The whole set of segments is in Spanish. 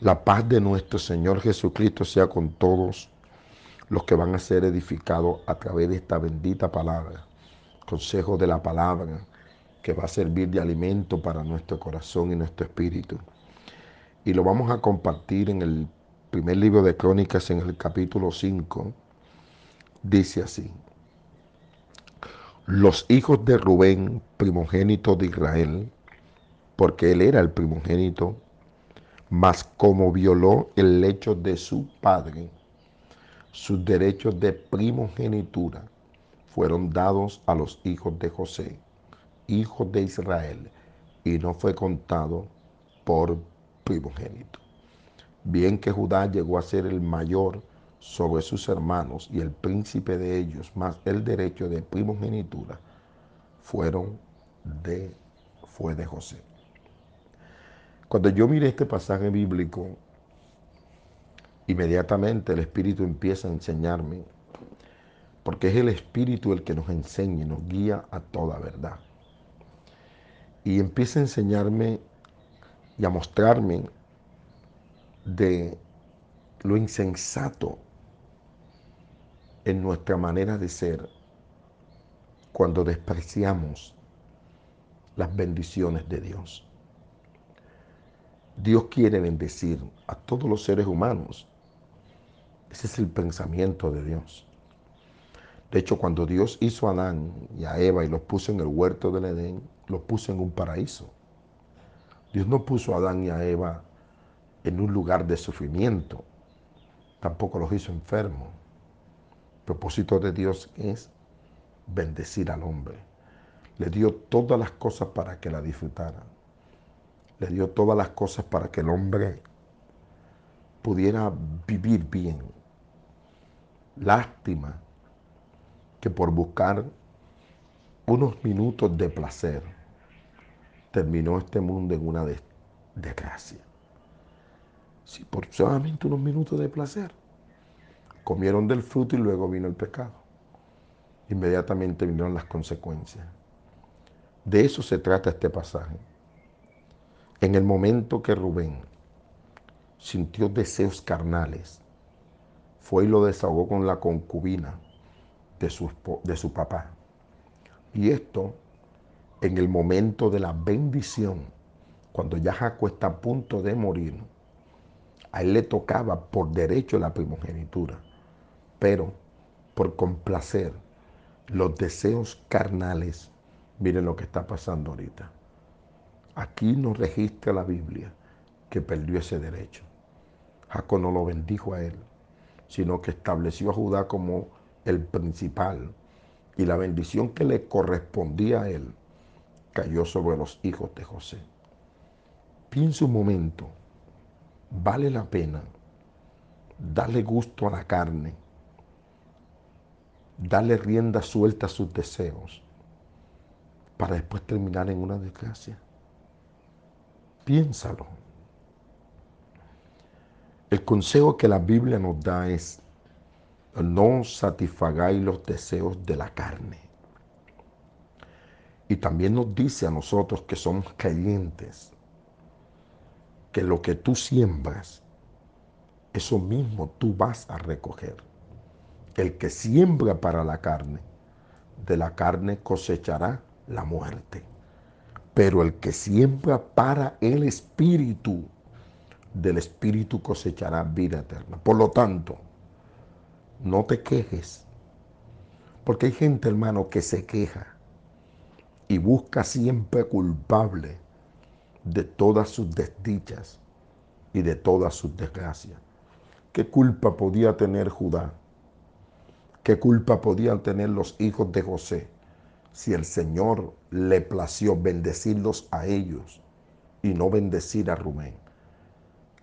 La paz de nuestro Señor Jesucristo sea con todos los que van a ser edificados a través de esta bendita palabra, consejo de la palabra que va a servir de alimento para nuestro corazón y nuestro espíritu. Y lo vamos a compartir en el primer libro de Crónicas, en el capítulo 5. Dice así, los hijos de Rubén, primogénito de Israel, porque él era el primogénito, mas como violó el lecho de su padre, sus derechos de primogenitura fueron dados a los hijos de José, hijos de Israel, y no fue contado por primogénito. Bien que Judá llegó a ser el mayor sobre sus hermanos y el príncipe de ellos, más el derecho de primogenitura, fueron de, fue de José. Cuando yo miré este pasaje bíblico, inmediatamente el Espíritu empieza a enseñarme, porque es el Espíritu el que nos enseña nos guía a toda verdad. Y empieza a enseñarme y a mostrarme de lo insensato en nuestra manera de ser cuando despreciamos las bendiciones de Dios. Dios quiere bendecir a todos los seres humanos. Ese es el pensamiento de Dios. De hecho, cuando Dios hizo a Adán y a Eva y los puso en el huerto del Edén, los puso en un paraíso. Dios no puso a Adán y a Eva en un lugar de sufrimiento. Tampoco los hizo enfermos propósito de Dios es bendecir al hombre. Le dio todas las cosas para que la disfrutara. Le dio todas las cosas para que el hombre pudiera vivir bien. Lástima que por buscar unos minutos de placer terminó este mundo en una desgracia. Si por solamente unos minutos de placer comieron del fruto y luego vino el pecado. Inmediatamente vinieron las consecuencias. De eso se trata este pasaje. En el momento que Rubén sintió deseos carnales, fue y lo desahogó con la concubina de su, de su papá. Y esto en el momento de la bendición, cuando ya Jacob está a punto de morir, a él le tocaba por derecho la primogenitura pero por complacer los deseos carnales, miren lo que está pasando ahorita. Aquí nos registra la Biblia que perdió ese derecho. Jacob no lo bendijo a él, sino que estableció a Judá como el principal y la bendición que le correspondía a él cayó sobre los hijos de José. Piensa un momento, vale la pena darle gusto a la carne darle rienda suelta a sus deseos para después terminar en una desgracia. Piénsalo. El consejo que la Biblia nos da es, no satisfagáis los deseos de la carne. Y también nos dice a nosotros que somos creyentes, que lo que tú siembras, eso mismo tú vas a recoger. El que siembra para la carne, de la carne cosechará la muerte. Pero el que siembra para el espíritu, del espíritu cosechará vida eterna. Por lo tanto, no te quejes. Porque hay gente, hermano, que se queja y busca siempre culpable de todas sus desdichas y de todas sus desgracias. ¿Qué culpa podía tener Judá? ¿Qué culpa podían tener los hijos de José si el Señor le plació bendecirlos a ellos y no bendecir a Rubén?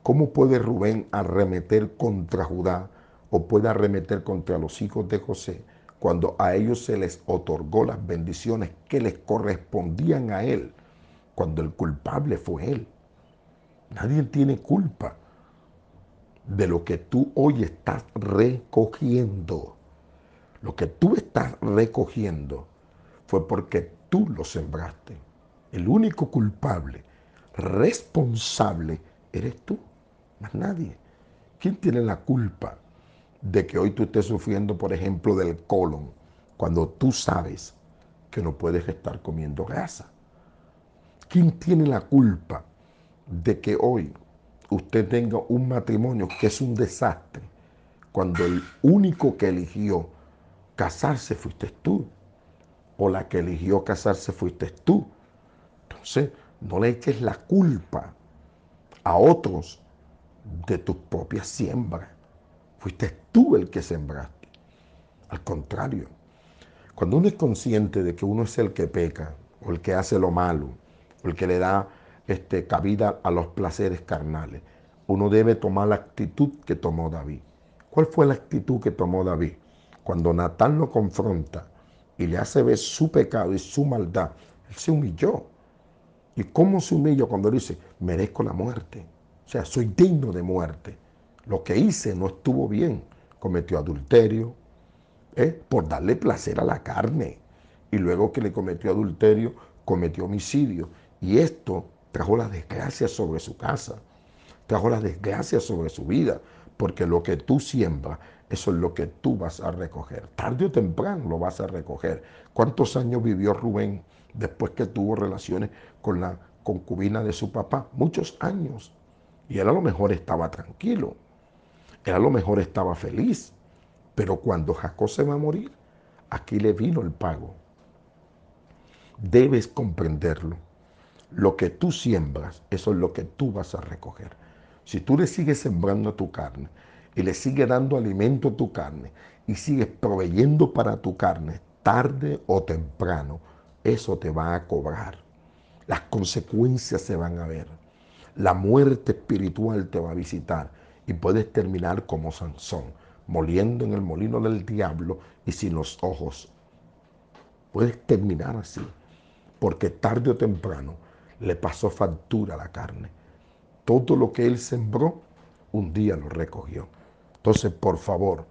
¿Cómo puede Rubén arremeter contra Judá o puede arremeter contra los hijos de José cuando a ellos se les otorgó las bendiciones que les correspondían a él, cuando el culpable fue él? Nadie tiene culpa de lo que tú hoy estás recogiendo. Lo que tú estás recogiendo fue porque tú lo sembraste. El único culpable, responsable, eres tú. Más nadie. ¿Quién tiene la culpa de que hoy tú estés sufriendo, por ejemplo, del colon, cuando tú sabes que no puedes estar comiendo grasa? ¿Quién tiene la culpa de que hoy usted tenga un matrimonio que es un desastre, cuando el único que eligió casarse fuiste tú, o la que eligió casarse fuiste tú? Entonces, no le eches la culpa a otros de tus propias siembras. Fuiste tú el que sembraste. Al contrario, cuando uno es consciente de que uno es el que peca, o el que hace lo malo, o el que le da este, cabida a los placeres carnales, uno debe tomar la actitud que tomó David. ¿Cuál fue la actitud que tomó David? Cuando Natán lo confronta y le hace ver su pecado y su maldad, él se humilló. ¿Y cómo se humilla cuando dice, merezco la muerte? O sea, soy digno de muerte. Lo que hice no estuvo bien. Cometió adulterio ¿eh? por darle placer a la carne. Y luego que le cometió adulterio, cometió homicidio. Y esto trajo la desgracia sobre su casa. Trajo la desgracia sobre su vida. Porque lo que tú siembras, eso es lo que tú vas a recoger. Tarde o temprano lo vas a recoger. ¿Cuántos años vivió Rubén después que tuvo relaciones con la concubina de su papá? Muchos años. Y él a lo mejor estaba tranquilo. Él a lo mejor estaba feliz. Pero cuando Jacob se va a morir, aquí le vino el pago. Debes comprenderlo. Lo que tú siembras, eso es lo que tú vas a recoger. Si tú le sigues sembrando a tu carne y le sigues dando alimento a tu carne y sigues proveyendo para tu carne, tarde o temprano, eso te va a cobrar. Las consecuencias se van a ver. La muerte espiritual te va a visitar y puedes terminar como Sansón, moliendo en el molino del diablo y sin los ojos. Puedes terminar así, porque tarde o temprano le pasó factura a la carne. Todo lo que él sembró, un día lo recogió. Entonces, por favor,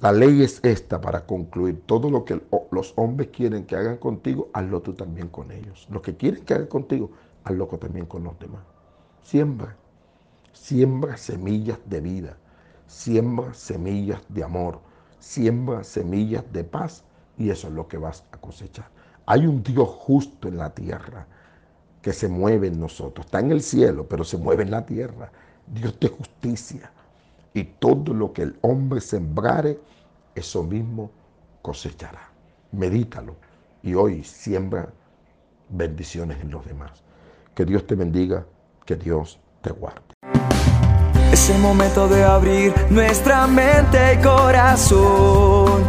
la ley es esta para concluir. Todo lo que los hombres quieren que hagan contigo, hazlo tú también con ellos. Lo que quieren que hagan contigo, hazlo también con los demás. Siembra, siembra semillas de vida, siembra semillas de amor, siembra semillas de paz y eso es lo que vas a cosechar. Hay un Dios justo en la tierra que se mueve en nosotros. Está en el cielo, pero se mueve en la tierra. Dios de justicia. Y todo lo que el hombre sembrare, eso mismo cosechará. Medítalo. Y hoy siembra bendiciones en los demás. Que Dios te bendiga, que Dios te guarde. Es el momento de abrir nuestra mente y corazón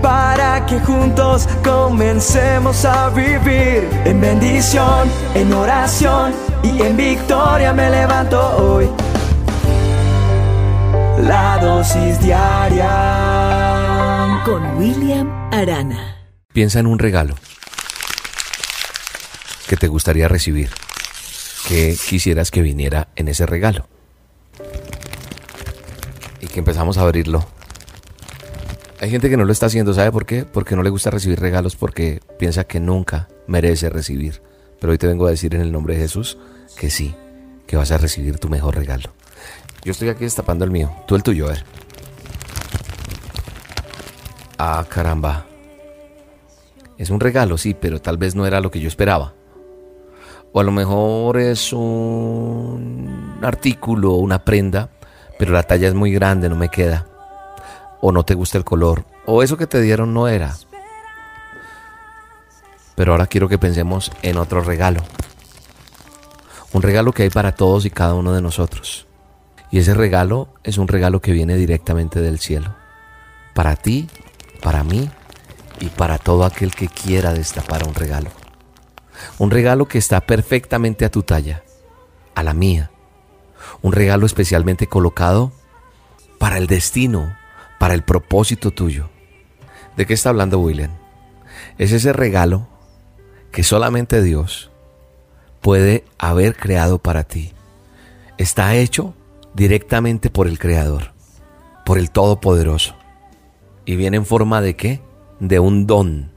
para que juntos comencemos a vivir en bendición, en oración y en victoria me levanto hoy. La dosis diaria con William Arana. Piensa en un regalo que te gustaría recibir, que quisieras que viniera en ese regalo. Y que empezamos a abrirlo hay gente que no lo está haciendo, ¿sabe por qué? Porque no le gusta recibir regalos porque piensa que nunca merece recibir. Pero hoy te vengo a decir en el nombre de Jesús que sí, que vas a recibir tu mejor regalo. Yo estoy aquí destapando el mío, tú el tuyo, a ver. Ah, caramba. Es un regalo, sí, pero tal vez no era lo que yo esperaba. O a lo mejor es un artículo, una prenda, pero la talla es muy grande, no me queda o no te gusta el color, o eso que te dieron no era. Pero ahora quiero que pensemos en otro regalo. Un regalo que hay para todos y cada uno de nosotros. Y ese regalo es un regalo que viene directamente del cielo. Para ti, para mí y para todo aquel que quiera destapar un regalo. Un regalo que está perfectamente a tu talla, a la mía. Un regalo especialmente colocado para el destino para el propósito tuyo. ¿De qué está hablando William? Es ese regalo que solamente Dios puede haber creado para ti. Está hecho directamente por el Creador, por el Todopoderoso. ¿Y viene en forma de qué? De un don,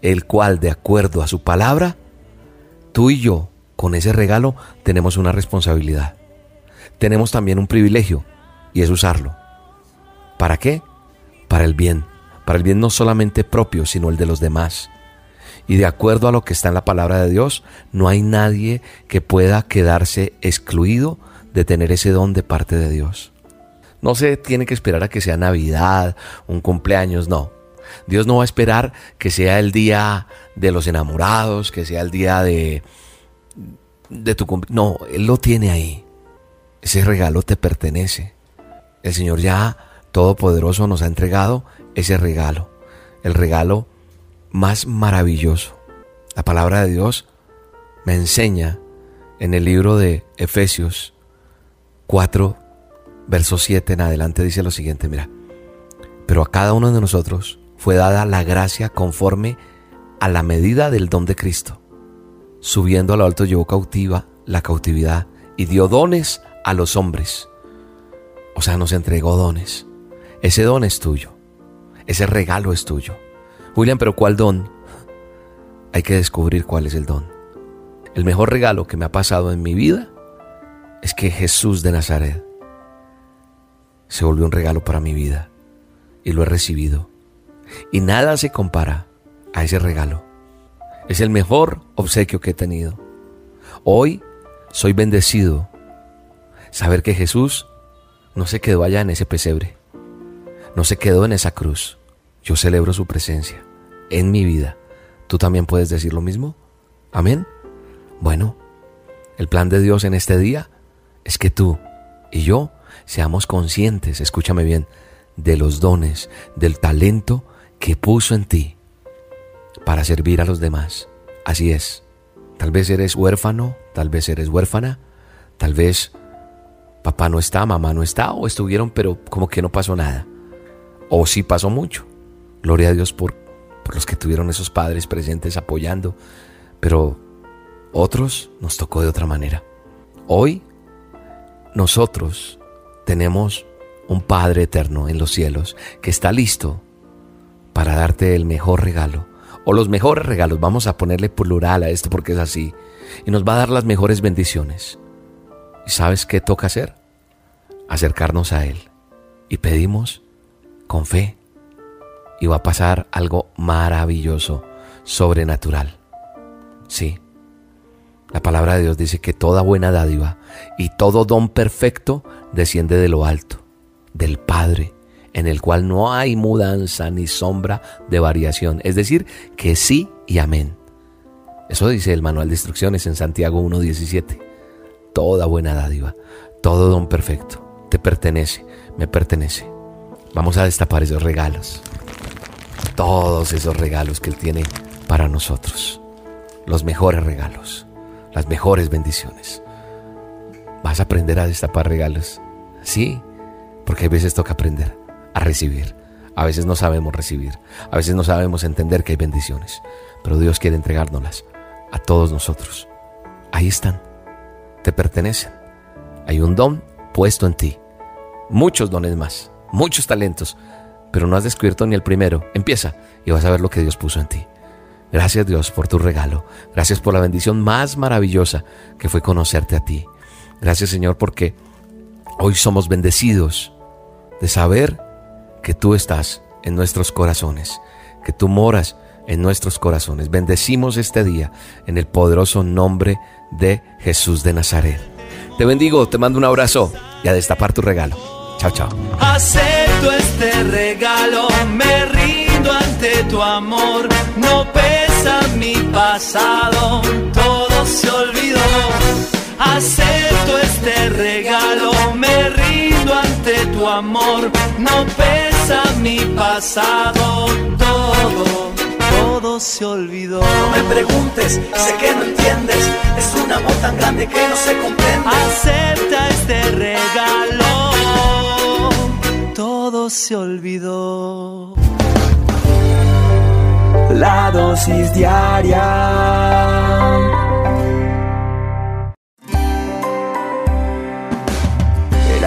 el cual, de acuerdo a su palabra, tú y yo, con ese regalo, tenemos una responsabilidad. tenemos también un privilegio y es usarlo. ¿Para qué? Para el bien. Para el bien no solamente propio, sino el de los demás. Y de acuerdo a lo que está en la palabra de Dios, no hay nadie que pueda quedarse excluido de tener ese don de parte de Dios. No se tiene que esperar a que sea Navidad, un cumpleaños, no. Dios no va a esperar que sea el día de los enamorados, que sea el día de, de tu cumpleaños. No, Él lo tiene ahí. Ese regalo te pertenece. El Señor ya Todopoderoso nos ha entregado ese regalo. El regalo más maravilloso. La palabra de Dios me enseña en el libro de Efesios 4, verso 7 en adelante, dice lo siguiente, mira, pero a cada uno de nosotros fue dada la gracia conforme a la medida del don de Cristo. Subiendo a lo alto llevó cautiva la cautividad y dio dones a los hombres. O sea, nos entregó dones. Ese don es tuyo. Ese regalo es tuyo. William, pero ¿cuál don? Hay que descubrir cuál es el don. El mejor regalo que me ha pasado en mi vida es que Jesús de Nazaret se volvió un regalo para mi vida y lo he recibido. Y nada se compara a ese regalo. Es el mejor obsequio que he tenido. Hoy soy bendecido saber que Jesús no se quedó allá en ese pesebre, no se quedó en esa cruz yo celebro su presencia en mi vida. ¿Tú también puedes decir lo mismo? Amén. Bueno, el plan de Dios en este día es que tú y yo seamos conscientes, escúchame bien, de los dones, del talento que puso en ti para servir a los demás. Así es. Tal vez eres huérfano, tal vez eres huérfana, tal vez papá no está, mamá no está, o estuvieron, pero como que no pasó nada. O sí pasó mucho. Gloria a Dios por, los que tuvieron esos padres presentes apoyando, pero otros nos tocó de otra manera. Hoy nosotros tenemos un Padre eterno en los cielos que está listo para darte el mejor regalo o los mejores regalos. Vamos a ponerle plural a esto porque es así. Y nos va a dar las mejores bendiciones. ¿Y sabes qué toca hacer? Acercarnos a Él. Y pedimos con fe y va a pasar algo maravilloso, sobrenatural. Sí. La palabra de Dios dice que toda buena dádiva y todo don perfecto desciende de lo alto, del Padre, en el cual no hay mudanza ni sombra de variación. Es decir, que sí y amén. Eso dice el manual de instrucciones en Santiago 1.17. Toda buena dádiva, todo don perfecto, te pertenece, me pertenece. Vamos a destapar esos regalos todos esos regalos que Él tiene para nosotros. Los mejores regalos, las mejores bendiciones. ¿Vas a aprender a destapar regalos? Sí, porque a veces toca aprender a recibir. A veces no sabemos recibir. A veces no sabemos entender que hay bendiciones. Pero Dios quiere entregárnoslas a todos nosotros. Ahí están. Te pertenecen. Hay un don puesto en ti. Muchos dones más. Muchos talentos pero no has descubierto ni el primero. Empieza y vas a ver lo que Dios puso en ti. Gracias Dios por tu regalo. Gracias por la bendición más maravillosa que fue conocerte a ti. Gracias Señor porque hoy somos bendecidos de saber que tú estás en nuestros corazones, que tú moras en nuestros corazones. Bendecimos este día en el poderoso nombre de Jesús de Nazaret. Te bendigo, te mando un abrazo y a destapar tu regalo. Chao, chao. Acepto este regalo, me rindo ante tu amor. No pesa mi pasado, todo se olvidó. Acepto este regalo, me rindo ante tu amor. No pesa mi pasado, todo todo se olvidó. No me preguntes, sé que no entiendes. Es un amor tan grande que no se comprende. Acepta este regalo todo se olvidó. La dosis diaria.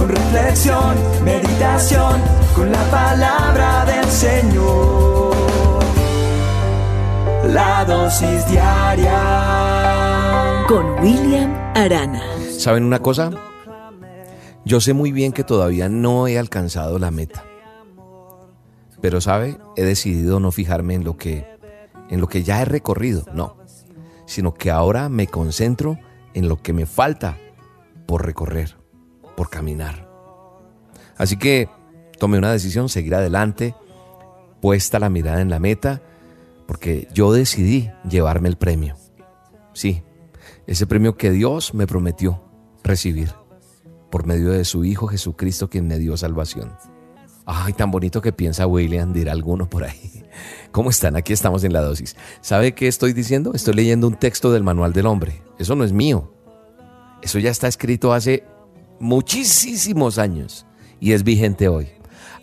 con reflexión, meditación, con la palabra del Señor. La dosis diaria con William Arana. ¿Saben una cosa? Yo sé muy bien que todavía no he alcanzado la meta. Pero sabe, he decidido no fijarme en lo que en lo que ya he recorrido, no, sino que ahora me concentro en lo que me falta por recorrer, por caminar. Así que tomé una decisión, seguir adelante, puesta la mirada en la meta, porque yo decidí llevarme el premio. Sí, ese premio que Dios me prometió recibir por medio de su Hijo Jesucristo quien me dio salvación. Ay, tan bonito que piensa William, dirá alguno por ahí. ¿Cómo están? Aquí estamos en la dosis. ¿Sabe qué estoy diciendo? Estoy leyendo un texto del Manual del Hombre. Eso no es mío. Eso ya está escrito hace muchísimos años y es vigente hoy.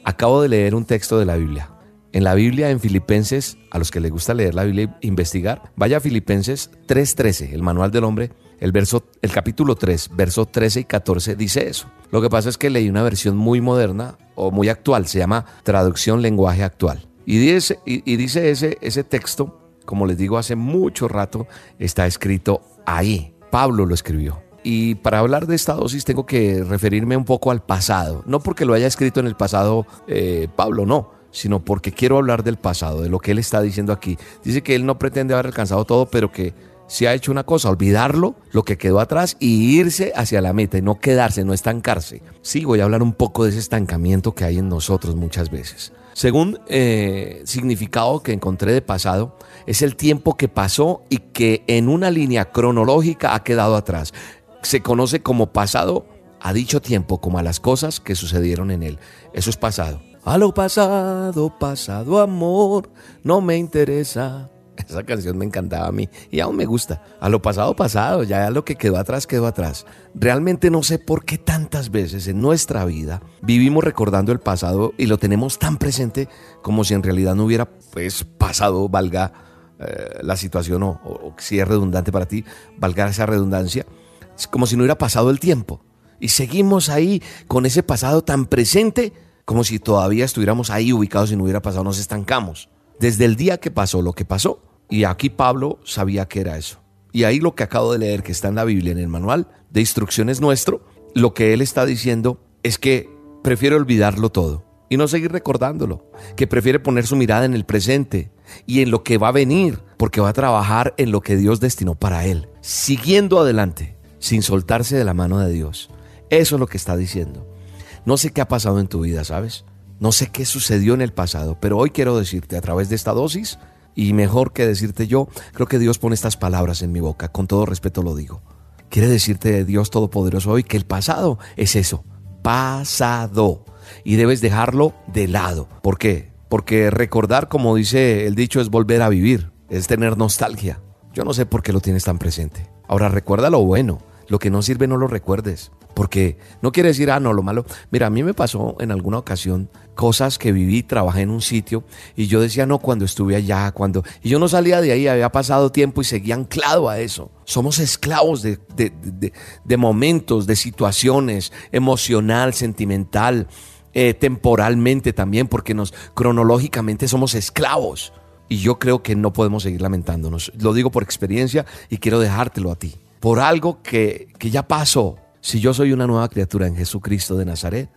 Acabo de leer un texto de la Biblia. En la Biblia, en Filipenses, a los que les gusta leer la Biblia e investigar, vaya a Filipenses 3.13, el Manual del Hombre, el, verso, el capítulo 3, versos 13 y 14 dice eso. Lo que pasa es que leí una versión muy moderna o muy actual, se llama Traducción Lenguaje Actual. Y dice, y, dice ese, ese texto, como les digo, hace mucho rato está escrito ahí. Pablo lo escribió. Y para hablar de esta dosis tengo que referirme un poco al pasado. No porque lo haya escrito en el pasado eh, Pablo, no, sino porque quiero hablar del pasado, de lo que él está diciendo aquí. Dice que él no pretende haber alcanzado todo, pero que se ha hecho una cosa, olvidarlo, lo que quedó atrás y irse hacia la meta y no quedarse, no estancarse. Sí, voy a hablar un poco de ese estancamiento que hay en nosotros muchas veces. Según eh, significado que encontré de pasado, es el tiempo que pasó y que en una línea cronológica ha quedado atrás. Se conoce como pasado a dicho tiempo, como a las cosas que sucedieron en él. Eso es pasado. A lo pasado, pasado amor, no me interesa esa canción me encantaba a mí y aún me gusta. A lo pasado, pasado, ya lo que quedó atrás, quedó atrás. Realmente no sé por qué tantas veces en nuestra vida vivimos recordando el pasado y lo tenemos tan presente como si en realidad no hubiera pues pasado, valga eh, la situación o, o si es redundante para ti, valga esa redundancia. Como si no hubiera pasado el tiempo. Y seguimos ahí con ese pasado tan presente como si todavía estuviéramos ahí ubicados y no hubiera pasado, nos estancamos. Desde el día que pasó lo que pasó, y aquí Pablo sabía que era eso. Y ahí lo que acabo de leer, que está en la Biblia, en el manual de instrucciones nuestro, lo que él está diciendo es que prefiere olvidarlo todo y no seguir recordándolo, que prefiere poner su mirada en el presente y en lo que va a venir, porque va a trabajar en lo que Dios destinó para él, siguiendo adelante, sin soltarse de la mano de Dios. Eso es lo que está diciendo. No sé qué ha pasado en tu vida, ¿sabes? No sé qué sucedió en el pasado, pero hoy quiero decirte a través de esta dosis y mejor que decirte yo, creo que Dios pone estas palabras en mi boca, con todo respeto lo digo. Quiere decirte Dios Todopoderoso hoy que el pasado es eso, pasado. Y debes dejarlo de lado. ¿Por qué? Porque recordar, como dice el dicho, es volver a vivir, es tener nostalgia. Yo no sé por qué lo tienes tan presente. Ahora recuerda lo bueno, lo que no sirve no lo recuerdes. Porque no quiere decir, ah, no, lo malo. Mira, a mí me pasó en alguna ocasión cosas que viví, trabajé en un sitio y yo decía, no, cuando estuve allá, cuando... Y yo no salía de ahí, había pasado tiempo y seguía anclado a eso. Somos esclavos de, de, momentos, de situaciones, emocional, sentimental, eh, temporalmente también, porque nos cronológicamente somos esclavos. Y yo creo que no podemos seguir lamentándonos. Lo digo por experiencia y quiero dejártelo a ti. Por algo que, que ya pasó, si yo soy una nueva criatura en Jesucristo de Nazaret,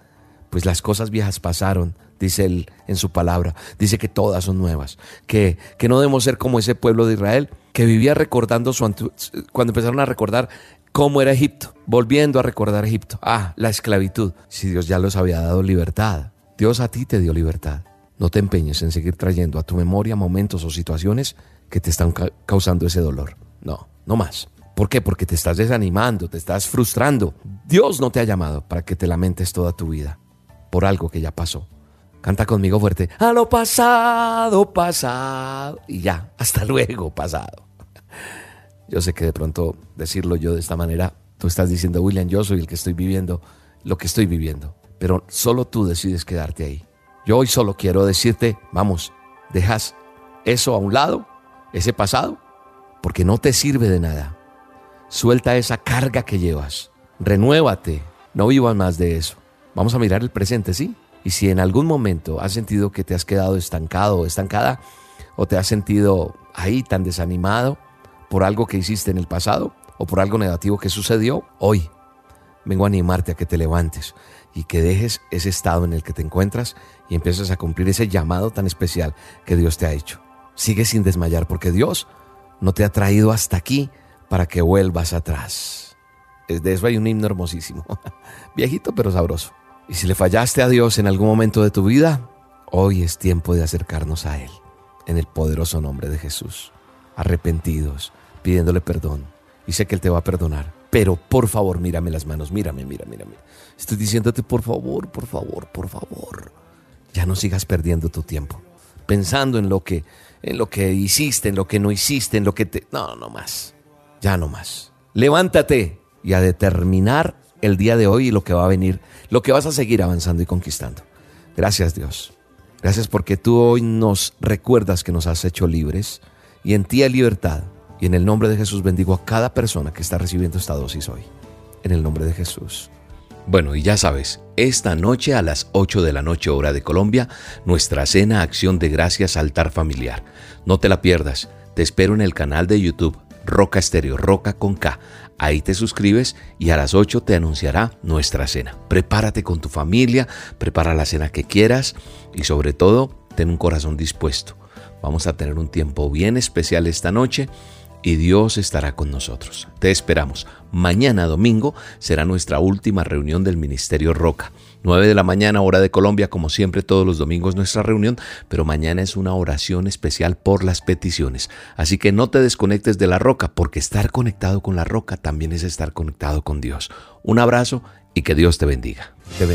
pues las cosas viejas pasaron, dice él en su palabra. Dice que todas son nuevas, que, que no debemos ser como ese pueblo de Israel que vivía recordando su cuando empezaron a recordar cómo era Egipto, volviendo a recordar Egipto. Ah, la esclavitud. Si Dios ya los había dado libertad, Dios a ti te dio libertad. No te empeñes en seguir trayendo a tu memoria momentos o situaciones que te están causando ese dolor. No, no más. ¿Por qué? Porque te estás desanimando, te estás frustrando. Dios no te ha llamado para que te lamentes toda tu vida por algo que ya pasó. Canta conmigo fuerte. A lo pasado, pasado. Y ya, hasta luego, pasado. Yo sé que de pronto decirlo yo de esta manera, tú estás diciendo, William, yo soy el que estoy viviendo lo que estoy viviendo. pero solo tú decides quedarte ahí. Yo hoy solo quiero decirte, vamos, dejas eso a un lado, ese pasado, porque no te sirve de nada. Suelta esa carga que llevas, renuévate, no vivas más de eso. Vamos a mirar el presente, ¿sí? Y si en algún momento has sentido que te has quedado estancado o estancada, o te has sentido ahí tan desanimado por algo que hiciste en el pasado o por algo negativo que sucedió, hoy vengo a animarte a que te levantes y que dejes ese estado en el que te encuentras y empieces a cumplir ese llamado tan especial que Dios te ha hecho. Sigue sin desmayar porque Dios no te ha traído hasta aquí para que vuelvas atrás. De eso hay un himno hermosísimo, viejito pero sabroso. Y si le fallaste a Dios en algún momento de tu vida, hoy es tiempo de acercarnos a Él, en el poderoso nombre de Jesús, arrepentidos, pidiéndole perdón. Y sé que Él te va a perdonar. Pero por favor, mírame las manos, mírame, mírame, mírame. Estoy diciéndote, por favor, por favor, por favor. Ya no sigas perdiendo tu tiempo. Pensando en lo que, en lo que hiciste, en lo que no hiciste, en lo que te. No, no más. Ya no más. Levántate y a determinar el día de hoy y lo que va a venir, lo que vas a seguir avanzando y conquistando. Gracias, Dios. Gracias porque tú hoy nos recuerdas que nos has hecho libres y en ti hay libertad. Y en el nombre de Jesús bendigo a cada persona que está recibiendo esta dosis hoy. En el nombre de Jesús. Bueno, y ya sabes, esta noche a las 8 de la noche hora de Colombia, nuestra cena Acción de Gracias Altar Familiar. No te la pierdas, te espero en el canal de YouTube Roca Estéreo, Roca con K. Ahí te suscribes y a las 8 te anunciará nuestra cena. Prepárate con tu familia, prepara la cena que quieras y sobre todo, ten un corazón dispuesto. Vamos a tener un tiempo bien especial esta noche y Dios estará con nosotros. Te esperamos. Mañana domingo será nuestra última reunión del Ministerio Roca. 9 de la mañana, hora de Colombia, como siempre todos los domingos nuestra reunión, pero mañana es una oración especial por las peticiones. Así que no te desconectes de la roca, porque estar conectado con la roca también es estar conectado con Dios. Un abrazo y que Dios te bendiga. Te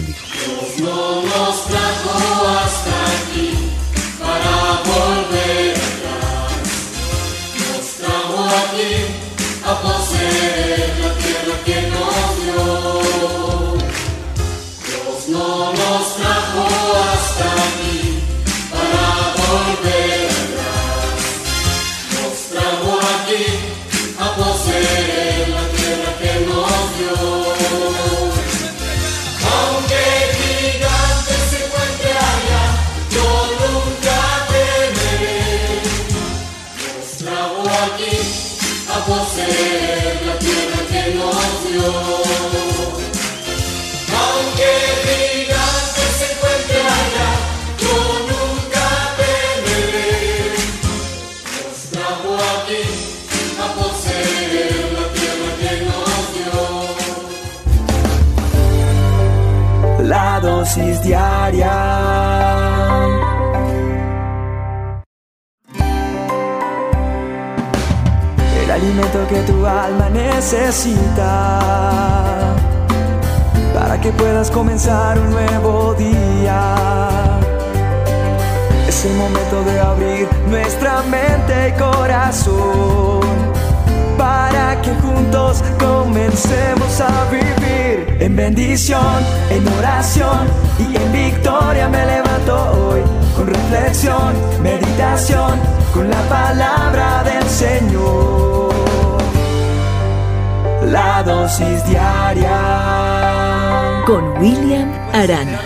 bendigo. diaria. El alimento que tu alma necesita para que puedas comenzar un nuevo día. Es el momento de abrir nuestra mente y corazón para que juntos comencemos a vivir en bendición, en oración y en victoria me levanto hoy con reflexión, meditación, con la palabra del Señor. La dosis diaria con William Arana.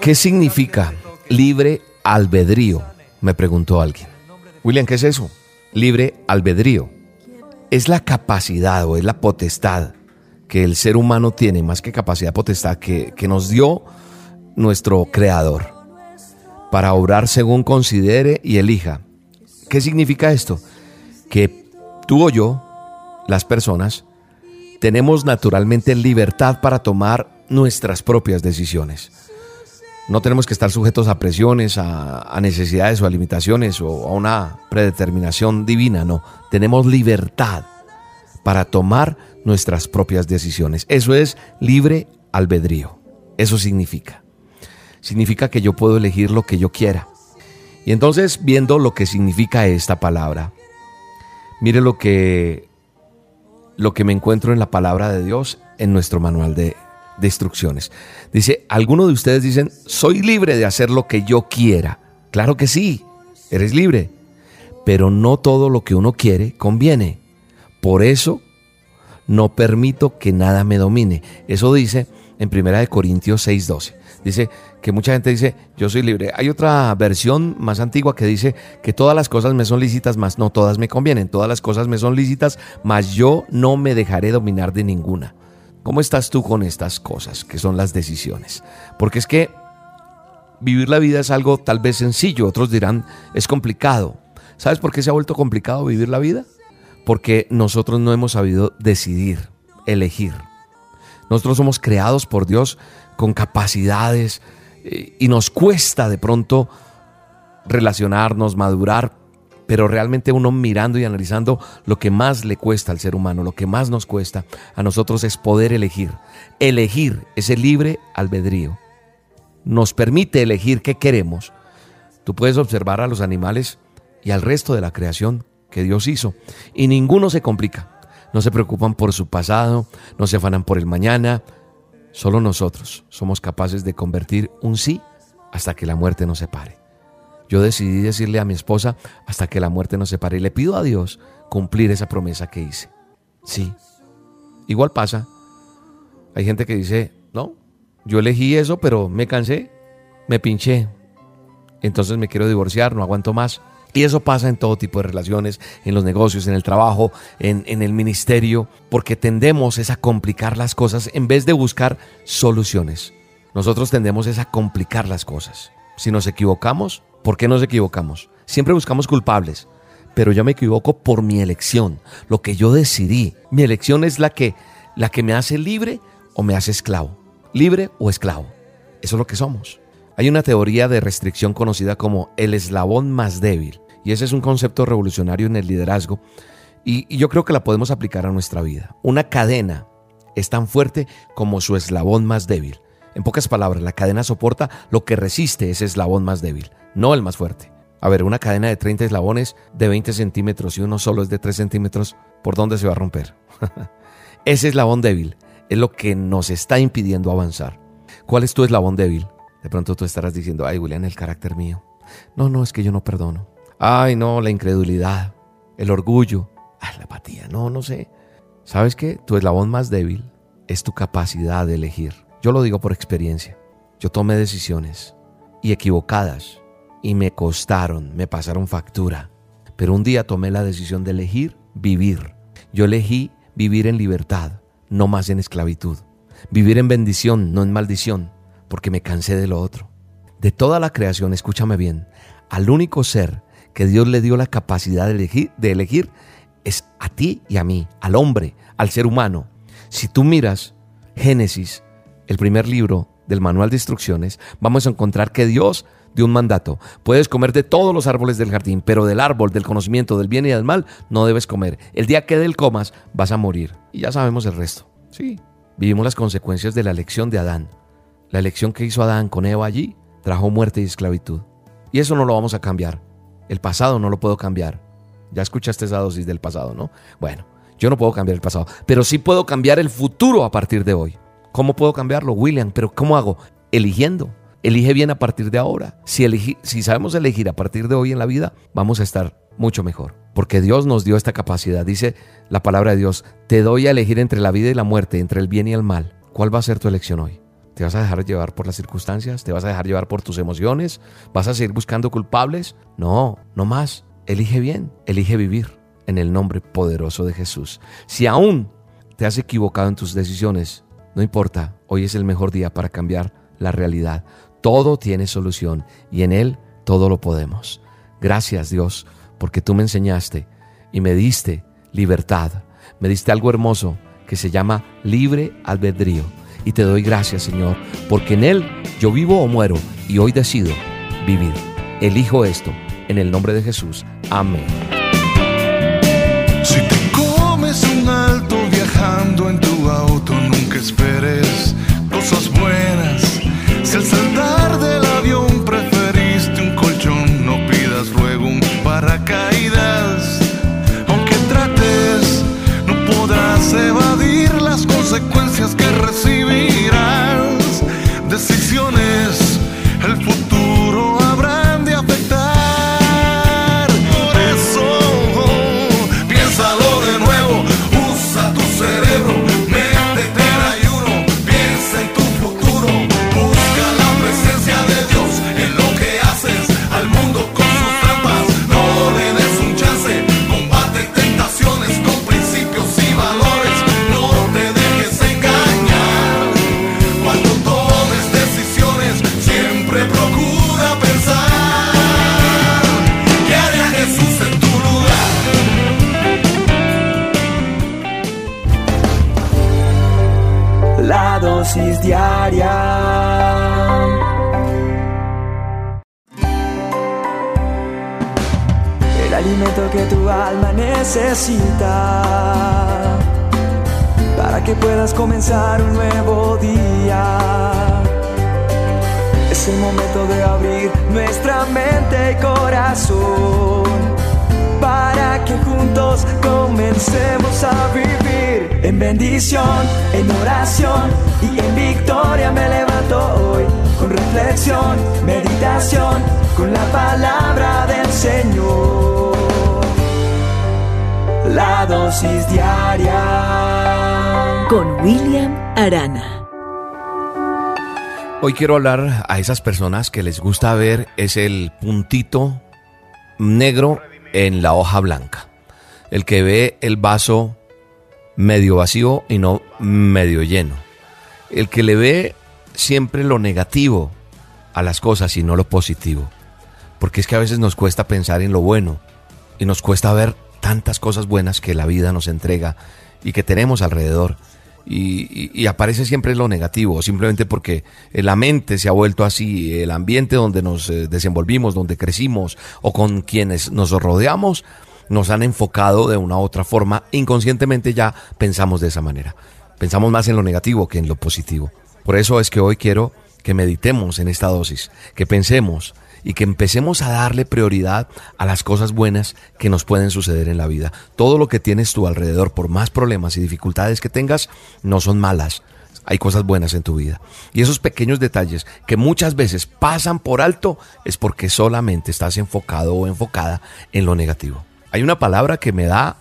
¿Qué significa libre albedrío? Me preguntó alguien. William, ¿qué es eso? Libre albedrío es la capacidad o es la potestad que el ser humano tiene, más que capacidad, potestad, que, que nos dio nuestro Creador para obrar según considere y elija. ¿Qué significa esto? Que tú o yo, las personas, tenemos naturalmente libertad para tomar nuestras propias decisiones. No tenemos que estar sujetos a presiones, a, necesidades o a limitaciones o a una predeterminación divina, no. Tenemos libertad para tomar nuestras propias decisiones. Eso es libre albedrío. Eso significa. Significa que yo puedo elegir lo que yo quiera. Y entonces, viendo lo que significa esta palabra, mire lo que lo que me encuentro en la palabra de Dios en nuestro manual de de instrucciones. Dice, algunos de ustedes dicen, soy libre de hacer lo que yo quiera. Claro que sí, eres libre, pero no todo lo que uno quiere conviene. Por eso no permito que nada me domine. Eso dice en 1 Corintios 6:12. Dice que mucha gente dice, yo soy libre. Hay otra versión más antigua que dice que todas las cosas me son lícitas, mas no todas me convienen. Todas las cosas me son lícitas, mas yo no me dejaré dominar de ninguna. ¿Cómo estás tú con estas cosas, que son las decisiones? Porque es que vivir la vida es algo tal vez sencillo, otros dirán es complicado. ¿Sabes por qué se ha vuelto complicado vivir la vida? Porque nosotros no hemos sabido decidir, elegir. Nosotros somos creados por Dios con capacidades eh, y nos cuesta de pronto relacionarnos, madurar, pero realmente uno mirando y analizando lo que más le cuesta al ser humano, lo que más nos cuesta a nosotros es poder elegir. Elegir ese libre albedrío. Nos permite elegir qué queremos. Tú puedes observar a los animales y al resto de la creación que Dios hizo y ninguno se complica. No se preocupan por su pasado, no se afanan por el mañana. Solo nosotros somos capaces de convertir un sí hasta que la muerte nos separe. Yo decidí decirle a mi esposa hasta que la muerte nos separe y le pido a Dios cumplir esa promesa que hice. Sí. Igual pasa. Hay gente que dice, no, yo elegí eso, pero me cansé, me pinché. Entonces me quiero divorciar, no aguanto más. Y eso pasa en todo tipo de relaciones, en los negocios, en el trabajo, en, el ministerio, porque tendemos es a complicar las cosas en vez de buscar soluciones. Nosotros tendemos es a complicar las cosas. Si nos equivocamos, ¿Por qué nos equivocamos? Siempre buscamos culpables, pero yo me equivoco por mi elección, lo que yo decidí. Mi elección es la que, la que me hace libre o me hace esclavo. Libre o esclavo. Eso es lo que somos. Hay una teoría de restricción conocida como el eslabón más débil, y ese es un concepto revolucionario en el liderazgo, y, y yo creo que la podemos aplicar a nuestra vida. Una cadena es tan fuerte como su eslabón más débil. En pocas palabras, la cadena soporta lo que resiste ese eslabón más débil no el más fuerte. A ver, una cadena de 30 eslabones de 20 centímetros y uno solo es de 3 centímetros, ¿por dónde se va a romper? Ese eslabón débil es lo que nos está impidiendo avanzar. ¿Cuál es tu eslabón débil? De pronto tú estarás diciendo, ay William, el carácter mío. No, no, es que yo no perdono. Ay, no, la incredulidad, el orgullo, ay, la apatía, no, no sé. ¿Sabes qué? Tu eslabón más débil es tu capacidad de elegir. Yo lo digo por experiencia. Yo tomé decisiones y equivocadas y me costaron, me pasaron factura. Pero un día tomé la decisión de elegir vivir. Yo elegí vivir en libertad, no más en esclavitud. Vivir en bendición, no en maldición, porque me cansé de lo otro. De toda la creación, escúchame bien, al único ser que Dios le dio la capacidad de elegir, es a ti y a mí, al hombre, al ser humano. Si tú miras Génesis, el primer libro del manual de instrucciones, vamos a encontrar que Dios de un mandato. Puedes comer de todos los árboles del jardín, pero del árbol del conocimiento del bien y del mal no debes comer. El día que del comas vas a morir. Y ya sabemos el resto. Sí, vivimos las consecuencias de la elección de Adán. La elección que hizo Adán con Eva allí trajo muerte y esclavitud. Y eso no lo vamos a cambiar. El pasado no lo puedo cambiar. Ya escuchaste esa dosis del pasado, ¿no? Bueno, yo no puedo cambiar el pasado, pero sí puedo cambiar el futuro a partir de hoy. ¿Cómo puedo cambiarlo, William? ¿Pero cómo hago? Eligiendo. Elige bien a partir de ahora. Si, si sabemos elegir a partir de hoy en la vida, vamos a estar mucho mejor. Porque Dios nos dio esta capacidad. Dice la palabra de Dios, te doy a elegir entre la vida y la muerte, entre el bien y el mal. ¿Cuál va a ser tu elección hoy? ¿Te vas a dejar llevar por las circunstancias? ¿Te vas a dejar llevar por tus emociones? ¿Vas a seguir buscando culpables? No, no más. Elige bien, elige vivir en el nombre poderoso de Jesús. Si aún te has equivocado en tus decisiones, no importa, hoy es el mejor día para cambiar la realidad. Todo tiene solución y en Él todo lo podemos. Gracias Dios, porque tú me enseñaste y me diste libertad. Me diste algo hermoso que se llama libre albedrío. Y te doy gracias Señor, porque en Él yo vivo o muero y hoy decido vivir. Elijo esto en el nombre de Jesús. Amén. esperes cosas buenas. Si al saltar del avión preferiste un colchón, no pidas luego un paracaídas. Aunque trates, no podrás evadir las consecuencias que recibirás. Decisiones Hoy quiero hablar a esas personas que les gusta ver es el puntito negro en la hoja blanca. El que ve el vaso medio vacío y no medio lleno. El que le ve siempre lo negativo a las cosas y no lo positivo. Porque es que a veces nos cuesta pensar en lo bueno y nos cuesta ver tantas cosas buenas que la vida nos entrega y que tenemos alrededor. Y, aparece siempre lo negativo, simplemente porque la mente se ha vuelto así, el ambiente donde nos eh, desenvolvimos, donde crecimos o con quienes nos rodeamos, nos han enfocado de una otra forma, inconscientemente ya pensamos de esa manera. Pensamos más en lo negativo que en lo positivo. Por eso es que hoy quiero que meditemos en esta dosis, que pensemos y que empecemos a darle prioridad a las cosas buenas que nos pueden suceder en la vida. Todo lo que tienes tú alrededor, por más problemas y dificultades que tengas, no son malas. Hay cosas buenas en tu vida. Y esos pequeños detalles que muchas veces pasan por alto es porque solamente estás enfocado o enfocada en lo negativo. Hay una palabra que me da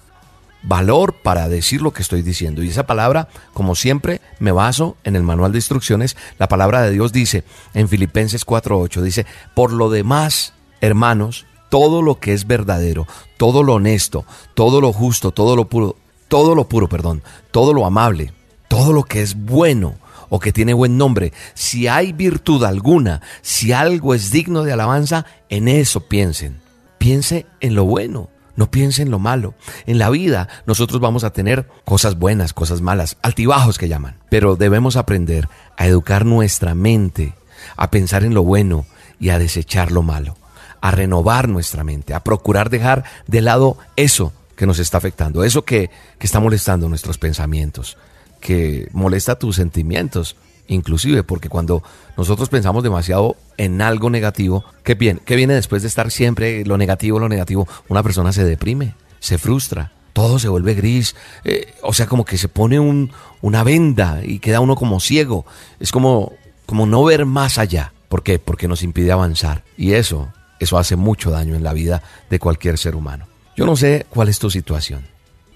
valor para decir lo que estoy diciendo. Y esa palabra, como siempre, me baso en el manual de instrucciones. La palabra de Dios dice en Filipenses 4:8, dice, por lo demás, hermanos, todo lo que es verdadero, todo lo honesto, todo lo justo, todo lo puro, todo lo puro, perdón, todo lo amable, todo lo que es bueno o que tiene buen nombre, si hay virtud alguna, si algo es digno de alabanza, en eso piensen. Piense en lo bueno. No piense en lo malo. En la vida nosotros vamos a tener cosas buenas, cosas malas, altibajos que llaman. Pero debemos aprender a educar nuestra mente, a pensar en lo bueno y a desechar lo malo, a renovar nuestra mente, a procurar dejar de lado eso que nos está afectando, eso que, que está molestando nuestros pensamientos, que molesta tus sentimientos, inclusive porque cuando nosotros pensamos demasiado en algo negativo, ¿qué viene? ¿Qué viene después de estar siempre lo negativo, lo negativo? Una persona se deprime, se frustra, todo se vuelve gris, eh, o sea, como que se pone un, una venda y queda uno como ciego, es como, como no ver más allá. ¿Por qué? Porque nos impide avanzar y eso, eso hace mucho daño en la vida de cualquier ser humano. Yo no sé cuál es tu situación,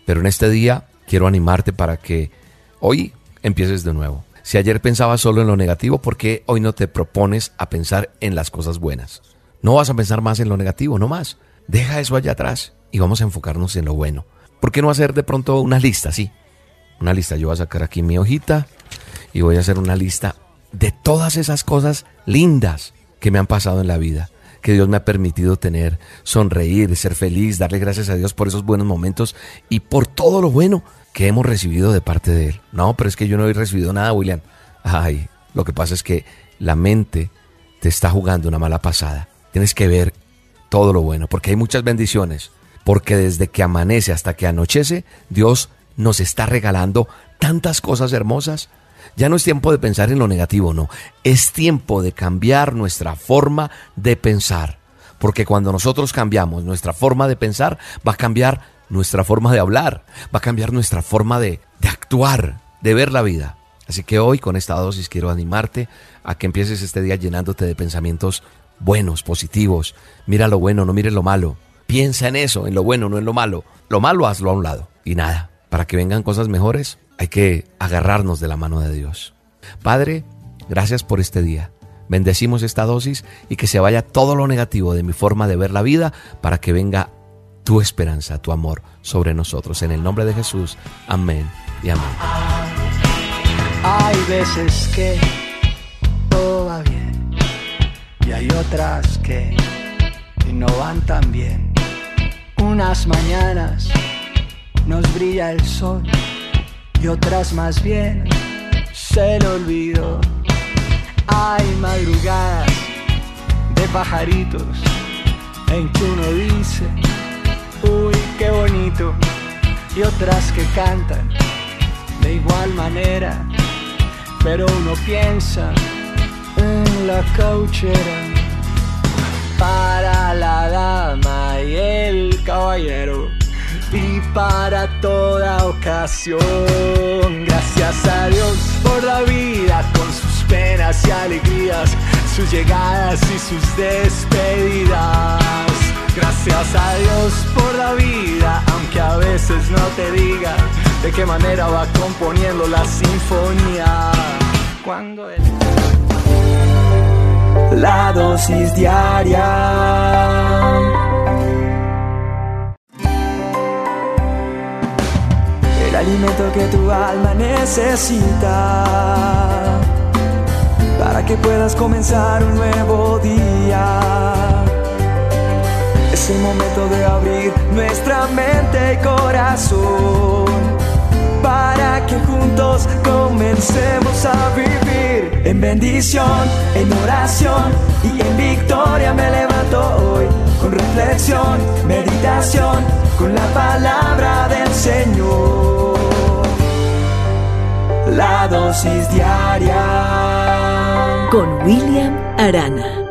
pero en este día quiero animarte para que hoy empieces de nuevo si ayer pensabas solo en lo negativo, ¿por qué hoy no te propones a pensar en las cosas buenas? No vas a pensar más en lo negativo, no más. Deja eso allá atrás y vamos a enfocarnos en lo bueno. ¿Por qué no hacer de pronto una lista? Sí, una lista. Yo voy a sacar aquí mi hojita y voy a hacer una lista de todas esas cosas lindas que me han pasado en la vida que Dios me ha permitido tener, sonreír, ser feliz, darle gracias a Dios por esos buenos momentos y por todo lo bueno que hemos recibido de parte de Él. No, pero es que yo no he recibido nada, William. Ay, lo que pasa es que la mente te está jugando una mala pasada. Tienes que ver todo lo bueno, porque hay muchas bendiciones. Porque desde que amanece hasta que anochece, Dios nos está regalando tantas cosas hermosas. Ya no es tiempo de pensar en lo negativo, no. Es tiempo de cambiar nuestra forma de pensar. Porque cuando nosotros cambiamos nuestra forma de pensar, va a cambiar nuestra forma de hablar, va a cambiar nuestra forma de, actuar, de ver la vida. Así que hoy con esta dosis quiero animarte a que empieces este día llenándote de pensamientos buenos, positivos. Mira lo bueno, no mires lo malo. Piensa en eso, en lo bueno, no en lo malo. Lo malo hazlo a un lado. Y nada, para que vengan cosas mejores hay que agarrarnos de la mano de Dios. Padre, gracias por este día. Bendecimos esta dosis y que se vaya todo lo negativo de mi forma de ver la vida para que venga tu esperanza, tu amor sobre nosotros. En el nombre de Jesús, amén y amén. Hay veces que todo va bien y hay otras que, no van tan bien. Unas mañanas nos brilla el sol y otras más bien el olvido. Hay madrugadas de pajaritos en que uno dice, uy, qué bonito, y otras que cantan de igual manera, pero uno piensa en la cauchera para la dama y el caballero y para toda ocasión. Gracias a Dios por la vida con sus penas y alegrías, sus llegadas y sus despedidas. Gracias a Dios por la vida, aunque a veces no te diga de qué manera va componiendo la sinfonía. Cuando él... La dosis diaria alimento que tu alma necesita para que puedas comenzar un nuevo día. Es el momento de abrir nuestra mente y corazón para que juntos comencemos a vivir. En bendición, en oración y en victoria me levanto hoy. Con reflexión, meditación, con la palabra del Señor. La dosis diaria. Con William Arana.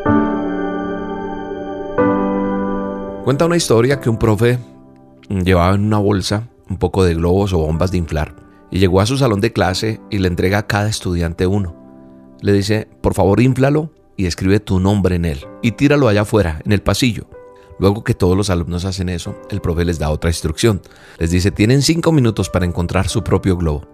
Cuenta una historia que un profe llevaba en una bolsa un poco de globos o bombas de inflar y llegó a su salón de clase y le entrega a cada estudiante uno. Le dice, por favor, inflalo y escribe tu nombre en él y tíralo allá afuera, en el pasillo. Luego que todos los alumnos hacen eso, el profe les da otra instrucción. Les dice, tienen cinco minutos para encontrar su propio globo.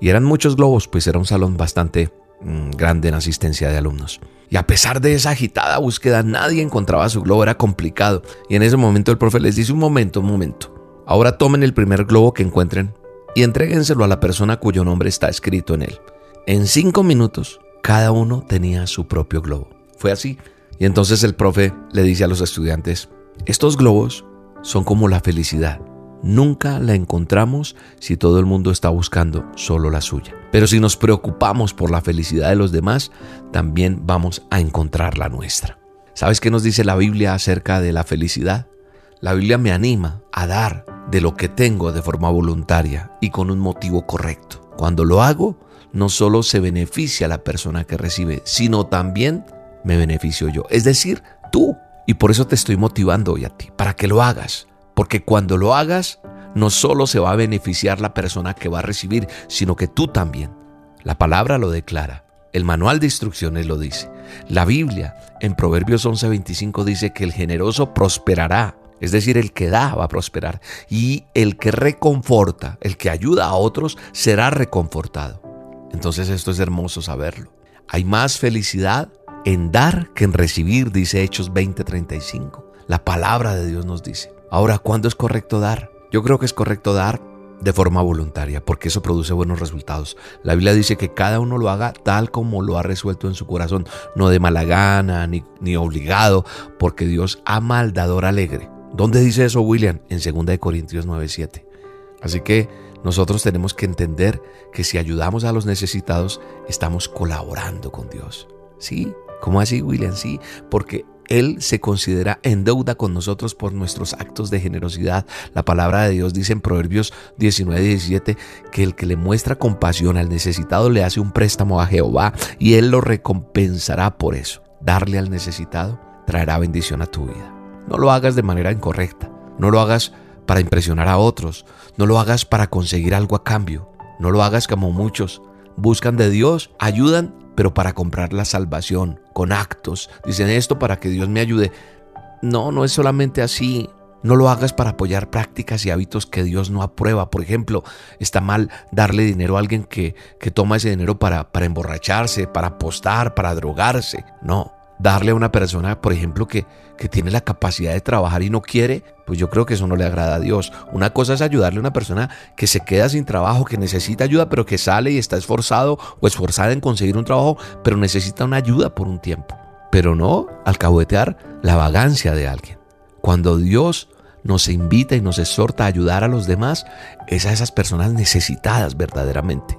Y eran muchos globos, pues era un salón bastante mm, grande en asistencia de alumnos. Y a pesar de esa agitada búsqueda, nadie encontraba su globo, era complicado. Y en ese momento el profe les dice, un momento, un momento. Ahora tomen el primer globo que encuentren y entréguenselo a la persona cuyo nombre está escrito en él. En cinco minutos, cada uno tenía su propio globo. Fue así. Y entonces el profe le dice a los estudiantes, estos globos son como la felicidad. Nunca la encontramos si todo el mundo está buscando solo la suya. Pero si nos preocupamos por la felicidad de los demás, también vamos a encontrar la nuestra. ¿Sabes qué nos dice la Biblia acerca de la felicidad? La Biblia me anima a dar de lo que tengo de forma voluntaria y con un motivo correcto. Cuando lo hago, no solo se beneficia la persona que recibe, sino también me beneficio yo. Es decir, tú. Y por eso te estoy motivando hoy a ti, para que lo hagas porque cuando lo hagas, no solo se va a beneficiar la persona que va a recibir, sino que tú también. La palabra lo declara. El manual de instrucciones lo dice. La Biblia en Proverbios 11:25 dice que el generoso prosperará. Es decir, el que da va a prosperar. Y el que reconforta, el que ayuda a otros, será reconfortado. Entonces esto es hermoso saberlo. Hay más felicidad en dar que en recibir, dice Hechos 20:35. La palabra de Dios nos dice. Ahora, ¿cuándo es correcto dar? Yo creo que es correcto dar de forma voluntaria, porque eso produce buenos resultados. La Biblia dice que cada uno lo haga tal como lo ha resuelto en su corazón, no de mala gana ni, ni obligado, porque Dios ama al dador alegre. ¿Dónde dice eso William? En 2 Corintios 9:7. Así que nosotros tenemos que entender que si ayudamos a los necesitados, estamos colaborando con Dios. ¿Sí? ¿Cómo así, William? Sí, porque él se considera en deuda con nosotros por nuestros actos de generosidad. La palabra de Dios dice en Proverbios 19 y 17 que el que le muestra compasión al necesitado le hace un préstamo a Jehová y Él lo recompensará por eso. Darle al necesitado traerá bendición a tu vida. No lo hagas de manera incorrecta. No lo hagas para impresionar a otros. No lo hagas para conseguir algo a cambio. No lo hagas como muchos. Buscan de Dios, ayudan pero para comprar la salvación, con actos. Dicen esto para que Dios me ayude. No, no es solamente así. No lo hagas para apoyar prácticas y hábitos que Dios no aprueba. Por ejemplo, está mal darle dinero a alguien que, que toma ese dinero para, para emborracharse, para apostar, para drogarse. No, darle a una persona, por ejemplo, que, que tiene la capacidad de trabajar y no quiere, pues yo creo que eso no le agrada a Dios. Una cosa es ayudarle a una persona que se queda sin trabajo, que necesita ayuda, pero que sale y está esforzado o esforzada en conseguir un trabajo, pero necesita una ayuda por un tiempo. Pero no alcahuetear la vagancia de alguien. Cuando Dios nos invita y nos exhorta a ayudar a los demás, es a esas personas necesitadas verdaderamente.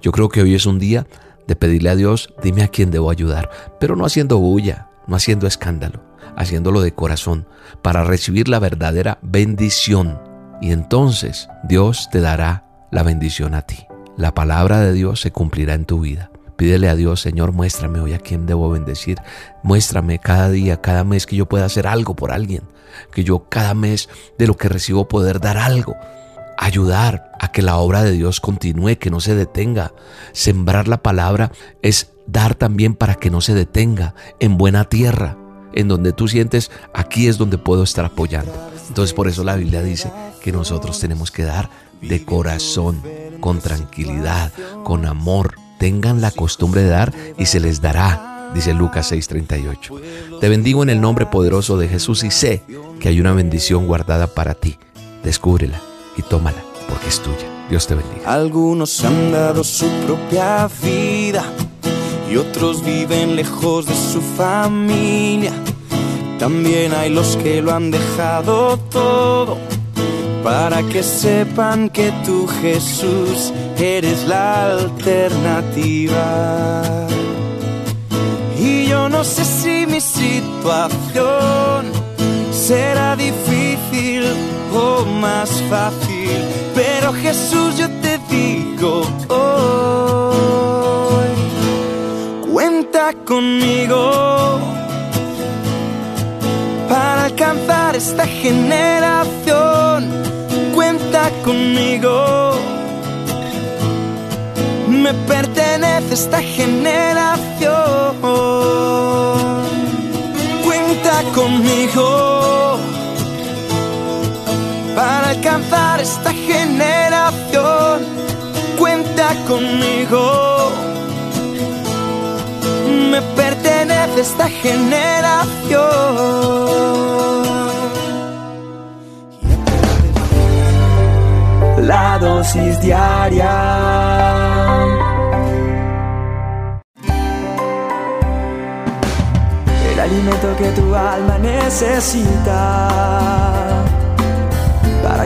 Yo creo que hoy es un día de pedirle a Dios, dime a quién debo ayudar, pero no haciendo bulla, no haciendo escándalo, haciéndolo de corazón, para recibir la verdadera bendición. Y entonces Dios te dará la bendición a ti. La palabra de Dios se cumplirá en tu vida. Pídele a Dios, Señor, muéstrame hoy a quién debo bendecir. Muéstrame cada día, cada mes que yo pueda hacer algo por alguien. Que yo cada mes de lo que recibo poder dar algo. Ayudar a que la obra de Dios continúe, que no se detenga. Sembrar la palabra es dar también para que no se detenga en buena tierra, en donde tú sientes, aquí es donde puedo estar apoyando. Entonces por eso la Biblia dice que nosotros tenemos que dar de corazón, con tranquilidad, con amor, tengan la costumbre de dar y se les dará, dice Lucas 6:38. Te bendigo en el nombre poderoso de Jesús y sé que hay una bendición guardada para ti. Descúbrela y tómala porque es tuya. Dios te bendiga. Algunos han dado su propia vida y otros viven lejos de su familia. También hay los que lo han dejado todo para que sepan que tú Jesús eres la alternativa. Y yo no sé si mi situación será difícil o más fácil, pero Jesús yo te digo hoy, cuenta conmigo para alcanzar esta generación conmigo. Me pertenece esta generación. Cuenta conmigo para alcanzar esta generación. Cuenta conmigo. Me pertenece esta generación. la dosis diaria. El alimento que tu alma necesita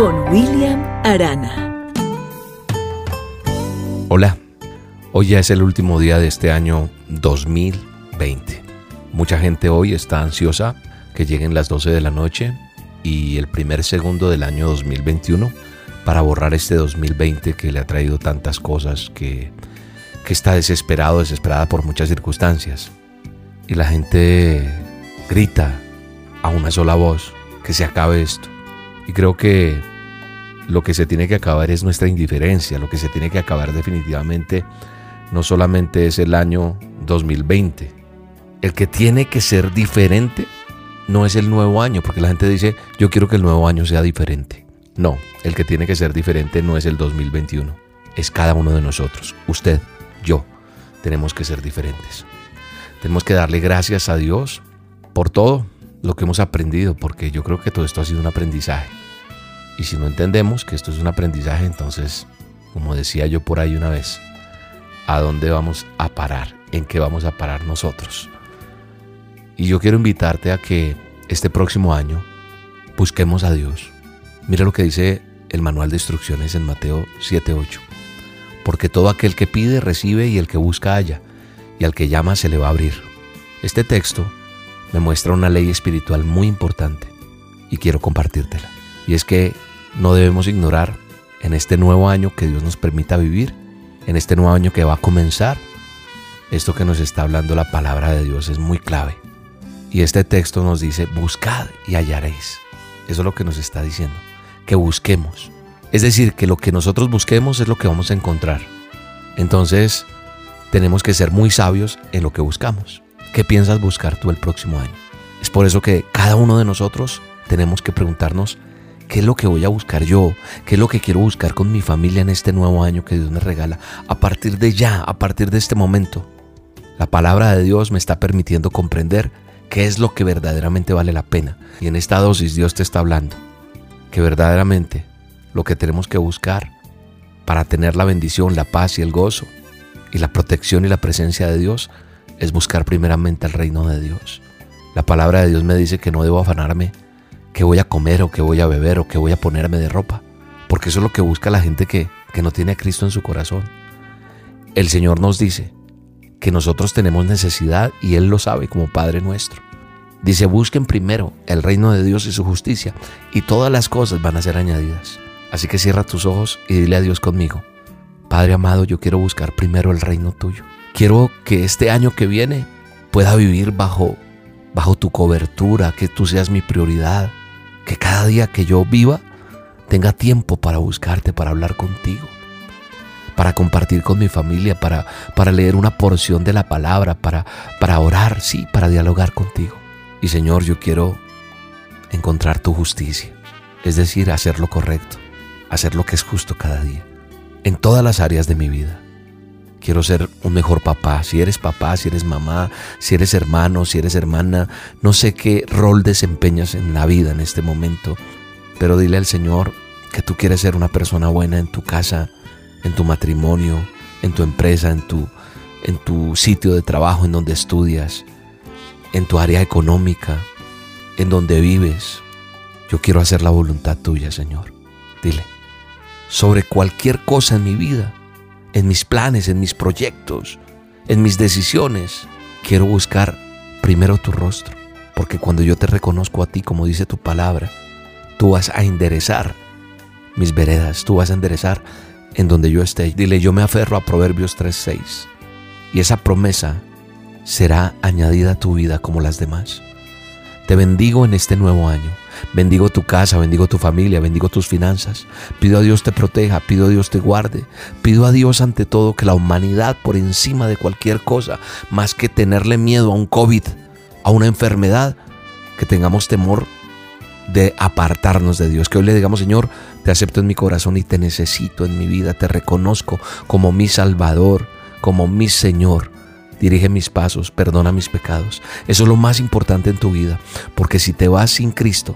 con William Arana. Hola, hoy ya es el último día de este año 2020. Mucha gente hoy está ansiosa que lleguen las 12 de la noche y el primer segundo del año 2021 para borrar este 2020 que le ha traído tantas cosas, que, que está desesperado, desesperada por muchas circunstancias. Y la gente grita a una sola voz que se acabe esto. Y creo que lo que se tiene que acabar es nuestra indiferencia, lo que se tiene que acabar definitivamente no solamente es el año 2020, el que tiene que ser diferente no es el nuevo año, porque la gente dice, yo quiero que el nuevo año sea diferente. No, el que tiene que ser diferente no es el 2021, es cada uno de nosotros. Usted, yo, tenemos que ser diferentes. Tenemos que darle gracias a Dios por todo lo que hemos aprendido, porque yo creo que todo esto ha sido un aprendizaje. Y si no entendemos que esto es un aprendizaje, entonces, como decía yo por ahí una vez, ¿a dónde vamos a parar? ¿En qué vamos a parar nosotros? Y yo quiero invitarte a que este próximo año busquemos a Dios. Mira lo que dice el manual de instrucciones en Mateo 7:8. Porque todo aquel que pide recibe y el que busca halla, y al que llama se le va a abrir. Este texto me muestra una ley espiritual muy importante y quiero compartírtela. Y es que no debemos ignorar en este nuevo año que Dios nos permita vivir, en este nuevo año que va a comenzar, esto que nos está hablando la palabra de Dios es muy clave. Y este texto nos dice, buscad y hallaréis. Eso es lo que nos está diciendo, que busquemos. Es decir, que lo que nosotros busquemos es lo que vamos a encontrar. Entonces, tenemos que ser muy sabios en lo que buscamos. ¿Qué piensas buscar tú el próximo año? Es por eso que cada uno de nosotros tenemos que preguntarnos, ¿Qué es lo que voy a buscar yo? ¿Qué es lo que quiero buscar con mi familia en este nuevo año que Dios me regala? A partir de ya, a partir de este momento, la palabra de Dios me está permitiendo comprender qué es lo que verdaderamente vale la pena. Y en esta dosis Dios te está hablando que verdaderamente lo que tenemos que buscar para tener la bendición, la paz y el gozo y la protección y la presencia de Dios es buscar primeramente el reino de Dios. La palabra de Dios me dice que no debo afanarme qué voy a comer o qué voy a beber o qué voy a ponerme de ropa, porque eso es lo que busca la gente que, que no tiene a Cristo en su corazón. El Señor nos dice que nosotros tenemos necesidad y Él lo sabe como Padre nuestro. Dice, busquen primero el reino de Dios y su justicia y todas las cosas van a ser añadidas. Así que cierra tus ojos y dile a Dios conmigo. Padre amado, yo quiero buscar primero el reino tuyo. Quiero que este año que viene pueda vivir bajo, bajo tu cobertura, que tú seas mi prioridad, que cada día que yo viva tenga tiempo para buscarte, para hablar contigo, para compartir con mi familia, para, para leer una porción de la palabra, para, para orar, sí, para dialogar contigo. Y Señor, yo quiero encontrar tu justicia, es decir, hacer lo correcto, hacer lo que es justo cada día, en todas las áreas de mi vida. Quiero ser un mejor papá. Si eres papá, si eres mamá, si eres hermano, si eres hermana, no sé qué rol desempeñas en la vida en este momento, pero dile al Señor que tú quieres ser una persona buena en tu casa, en tu matrimonio, en tu empresa, en tu, en tu sitio de trabajo, en donde estudias, en tu área económica, en donde vives. Yo quiero hacer la voluntad tuya, Señor. Dile, sobre cualquier cosa en mi vida, en mis planes, en mis proyectos, en mis decisiones. Quiero buscar primero tu rostro, porque cuando yo te reconozco a ti, como dice tu palabra, tú vas a enderezar mis veredas, tú vas a enderezar en donde yo esté. Dile, yo me aferro a Proverbios 3:6 y esa promesa será añadida a tu vida como las demás. Te bendigo en este nuevo año. Bendigo tu casa, bendigo tu familia, bendigo tus finanzas. Pido a Dios te proteja, pido a Dios te guarde. Pido a Dios ante todo que la humanidad por encima de cualquier cosa, más que tenerle miedo a un COVID, a una enfermedad, que tengamos temor de apartarnos de Dios. Que hoy le digamos, Señor, te acepto en mi corazón y te necesito en mi vida, te reconozco como mi Salvador, como mi Señor. Dirige mis pasos, perdona mis pecados. Eso es lo más importante en tu vida, porque si te vas sin Cristo,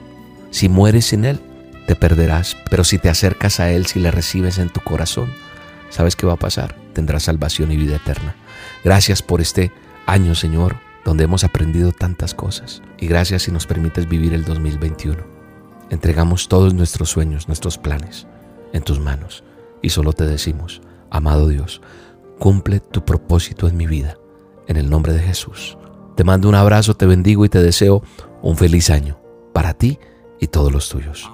si mueres sin Él, te perderás. Pero si te acercas a Él, si le recibes en tu corazón, ¿sabes qué va a pasar? Tendrás salvación y vida eterna. Gracias por este año, Señor, donde hemos aprendido tantas cosas. Y gracias si nos permites vivir el 2021. Entregamos todos nuestros sueños, nuestros planes en tus manos. Y solo te decimos, amado Dios, cumple tu propósito en mi vida. En el nombre de Jesús. Te mando un abrazo, te bendigo y te deseo un feliz año para ti y todos los tuyos.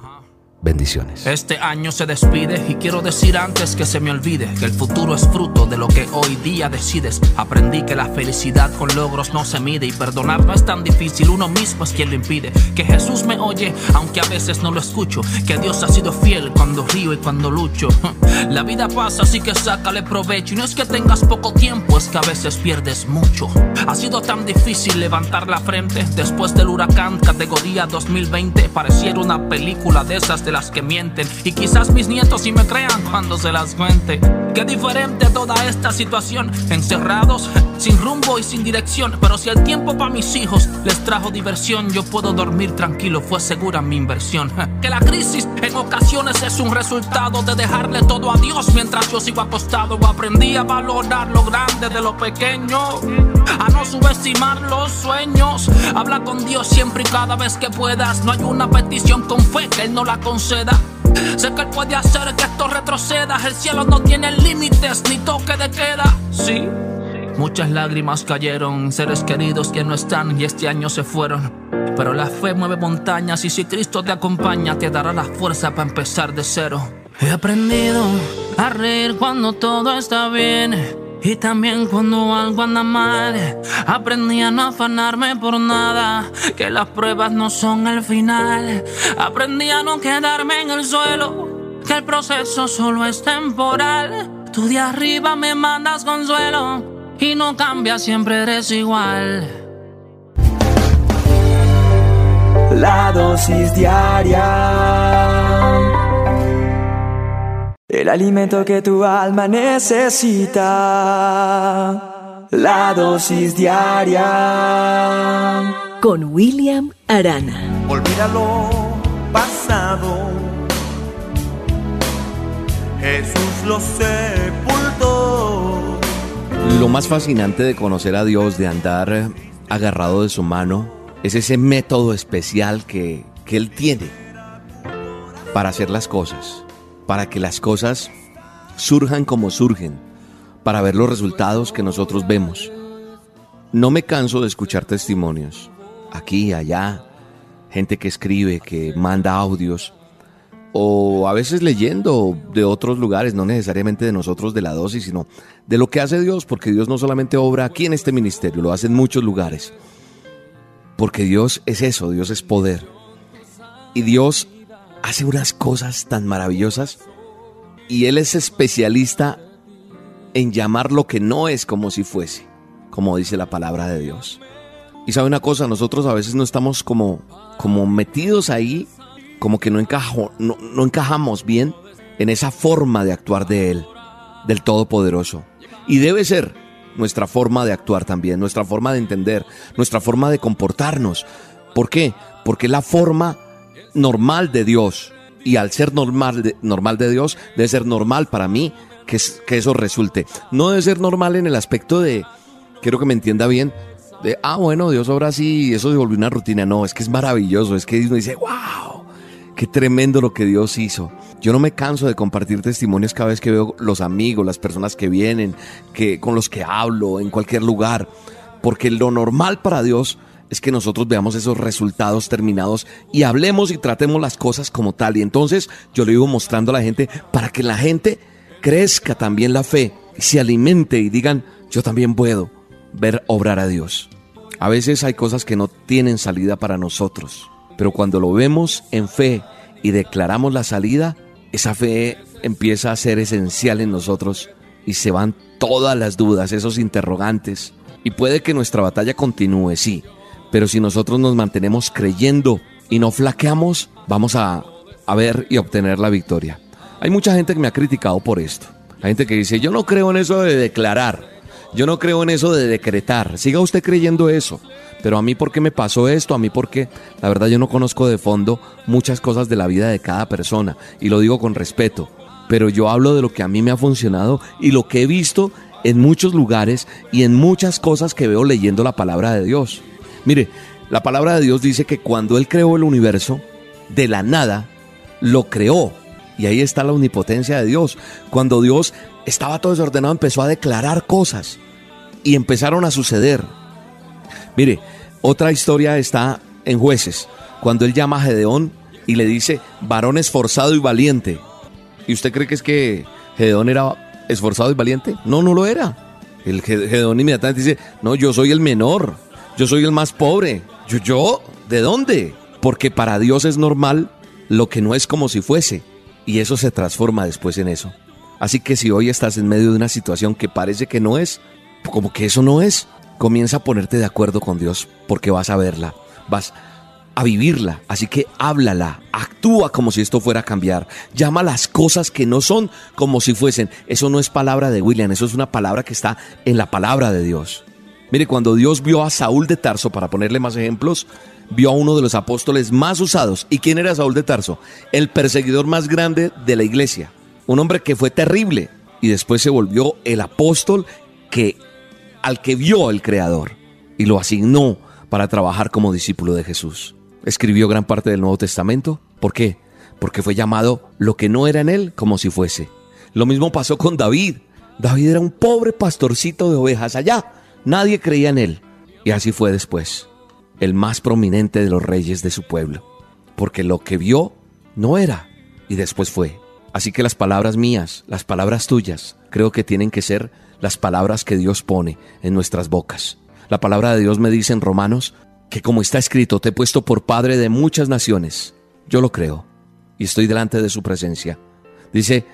Bendiciones. Este año se despide y quiero decir antes que se me olvide que el futuro es fruto de lo que hoy día decides. Aprendí que la felicidad con logros no se mide y perdonar no es tan difícil, uno mismo es quien lo impide. Que Jesús me oye, aunque a veces no lo escucho. Que Dios ha sido fiel cuando río y cuando lucho. La vida pasa, así que sácale provecho. Y no es que tengas poco tiempo, es que a veces pierdes mucho. Ha sido tan difícil levantar la frente después del huracán categoría 2020. Pareciera una película de esas de las que mienten. Y quizás mis nietos sí me crean cuando se las cuente. Qué diferente toda esta situación. Encerrados, sin rumbo y sin dirección. Pero si el tiempo para mis hijos les trajo diversión, yo puedo dormir tranquilo, fue segura mi inversión. Que la crisis en ocasiones es un resultado de dejarle todo a Dios mientras yo sigo acostado. Aprendí a valorar lo grande de lo pequeño, a no subestimar los sueños. Habla con Dios siempre y cada vez que puedas. No hay una petición con fe que Él no la conceda. Sé que Él puede hacer que esto retroceda. El cielo no tiene límites ni toque de queda. Sí. Muchas lágrimas cayeron, seres queridos que no están y este año se fueron. Pero la fe mueve montañas y si Cristo te acompaña, te dará la fuerza para empezar de cero. He aprendido a reír cuando todo está bien. Y también cuando algo anda mal, aprendí a no afanarme por nada, que las pruebas no son el final. Aprendí a no quedarme en el suelo, que el proceso solo es temporal. Tú de arriba me mandas consuelo y no cambias, siempre eres igual. La dosis diaria el alimento que tu alma necesita, la dosis diaria. Con William Arana. Olvida lo pasado. Jesús lo sepultó. Lo más fascinante de conocer a Dios, de andar agarrado de su mano, es ese método especial que, que Él tiene para hacer las cosas para que las cosas surjan como surgen, para ver los resultados que nosotros vemos. No me canso de escuchar testimonios, aquí, allá, gente que escribe, que manda audios, o a veces leyendo de otros lugares, no necesariamente de nosotros de la dosis, sino de lo que hace Dios, porque Dios no solamente obra aquí en este ministerio, lo hace en muchos lugares. Porque Dios es eso, Dios es poder. Y Dios hace unas cosas tan maravillosas y él es especialista en llamar lo que no es como si fuese, como dice la palabra de Dios. Y sabe una cosa, nosotros a veces no estamos como, como metidos ahí, como que no, encajo, no, no encajamos bien en esa forma de actuar de Él, del Todopoderoso. Y debe ser nuestra forma de actuar también, nuestra forma de entender, nuestra forma de comportarnos. ¿Por qué? Porque la forma normal de Dios. Y al ser normal de, normal de Dios, debe ser normal para mí que, que eso resulte. No debe ser normal en el aspecto de, quiero que me entienda bien, de, ah, bueno, Dios así y eso se volvió una rutina. No, es que es maravilloso, es que uno dice, wow, qué tremendo lo que Dios hizo. Yo no me canso de compartir testimonios cada vez que veo los amigos, las personas que vienen, que, con los que hablo en cualquier lugar, porque lo normal para Dios es que nosotros veamos esos resultados terminados y hablemos y tratemos las cosas como tal. Y entonces yo le digo mostrando a la gente para que la gente crezca también la fe, y se alimente y digan, yo también puedo ver obrar a Dios. A veces hay cosas que no tienen salida para nosotros, pero cuando lo vemos en fe y declaramos la salida, esa fe empieza a ser esencial en nosotros y se van todas las dudas, esos interrogantes. Y puede que nuestra batalla continúe, sí, pero si nosotros nos mantenemos creyendo y no flaqueamos, vamos a, ver y obtener la victoria. Hay mucha gente que me ha criticado por esto. Hay gente que dice, yo no creo en eso de declarar, yo no creo en eso de decretar. Siga usted creyendo eso. Pero a mí, ¿por qué me pasó esto? A mí, porque la verdad yo no conozco de fondo muchas cosas de la vida de cada persona. Y lo digo con respeto. Pero yo hablo de lo que a mí me ha funcionado y lo que he visto en muchos lugares y en muchas cosas que veo leyendo la palabra de Dios. Mire, la palabra de Dios dice que cuando Él creó el universo, de la nada, lo creó. Y ahí está la omnipotencia de Dios. Cuando Dios estaba todo desordenado, empezó a declarar cosas. Y empezaron a suceder. Mire, otra historia está en jueces. Cuando Él llama a Gedeón y le dice, varón esforzado y valiente. ¿Y usted cree que es que Gedeón era esforzado y valiente? No, no lo era. El Gedeón inmediatamente dice, no, yo soy el menor yo soy el más pobre. ¿Yo, yo? ¿De dónde? Porque para Dios es normal lo que no es como si fuese. Y eso se transforma después en eso. Así que si hoy estás en medio de una situación que parece que no es, como que eso no es, comienza a ponerte de acuerdo con Dios porque vas a verla, vas a vivirla. Así que háblala, actúa como si esto fuera a cambiar. Llama las cosas que no son como si fuesen. Eso no es palabra de William, eso es una palabra que está en la palabra de Dios. Mire, cuando Dios vio a Saúl de Tarso, para ponerle más ejemplos, vio a uno de los apóstoles más usados. ¿Y quién era Saúl de Tarso? El perseguidor más grande de la iglesia. Un hombre que fue terrible y después se volvió el apóstol que al que vio el Creador y lo asignó para trabajar como discípulo de Jesús. Escribió gran parte del Nuevo Testamento. ¿Por qué? Porque fue llamado lo que no era en él como si fuese. Lo mismo pasó con David. David era un pobre pastorcito de ovejas allá Nadie creía en él. Y así fue después, el más prominente de los reyes de su pueblo. Porque lo que vio no era y después fue. Así que las palabras mías, las palabras tuyas, creo que tienen que ser las palabras que Dios pone en nuestras bocas. La palabra de Dios me dice en Romanos que como está escrito, te he puesto por padre de muchas naciones. Yo lo creo y estoy delante de su presencia. Dice,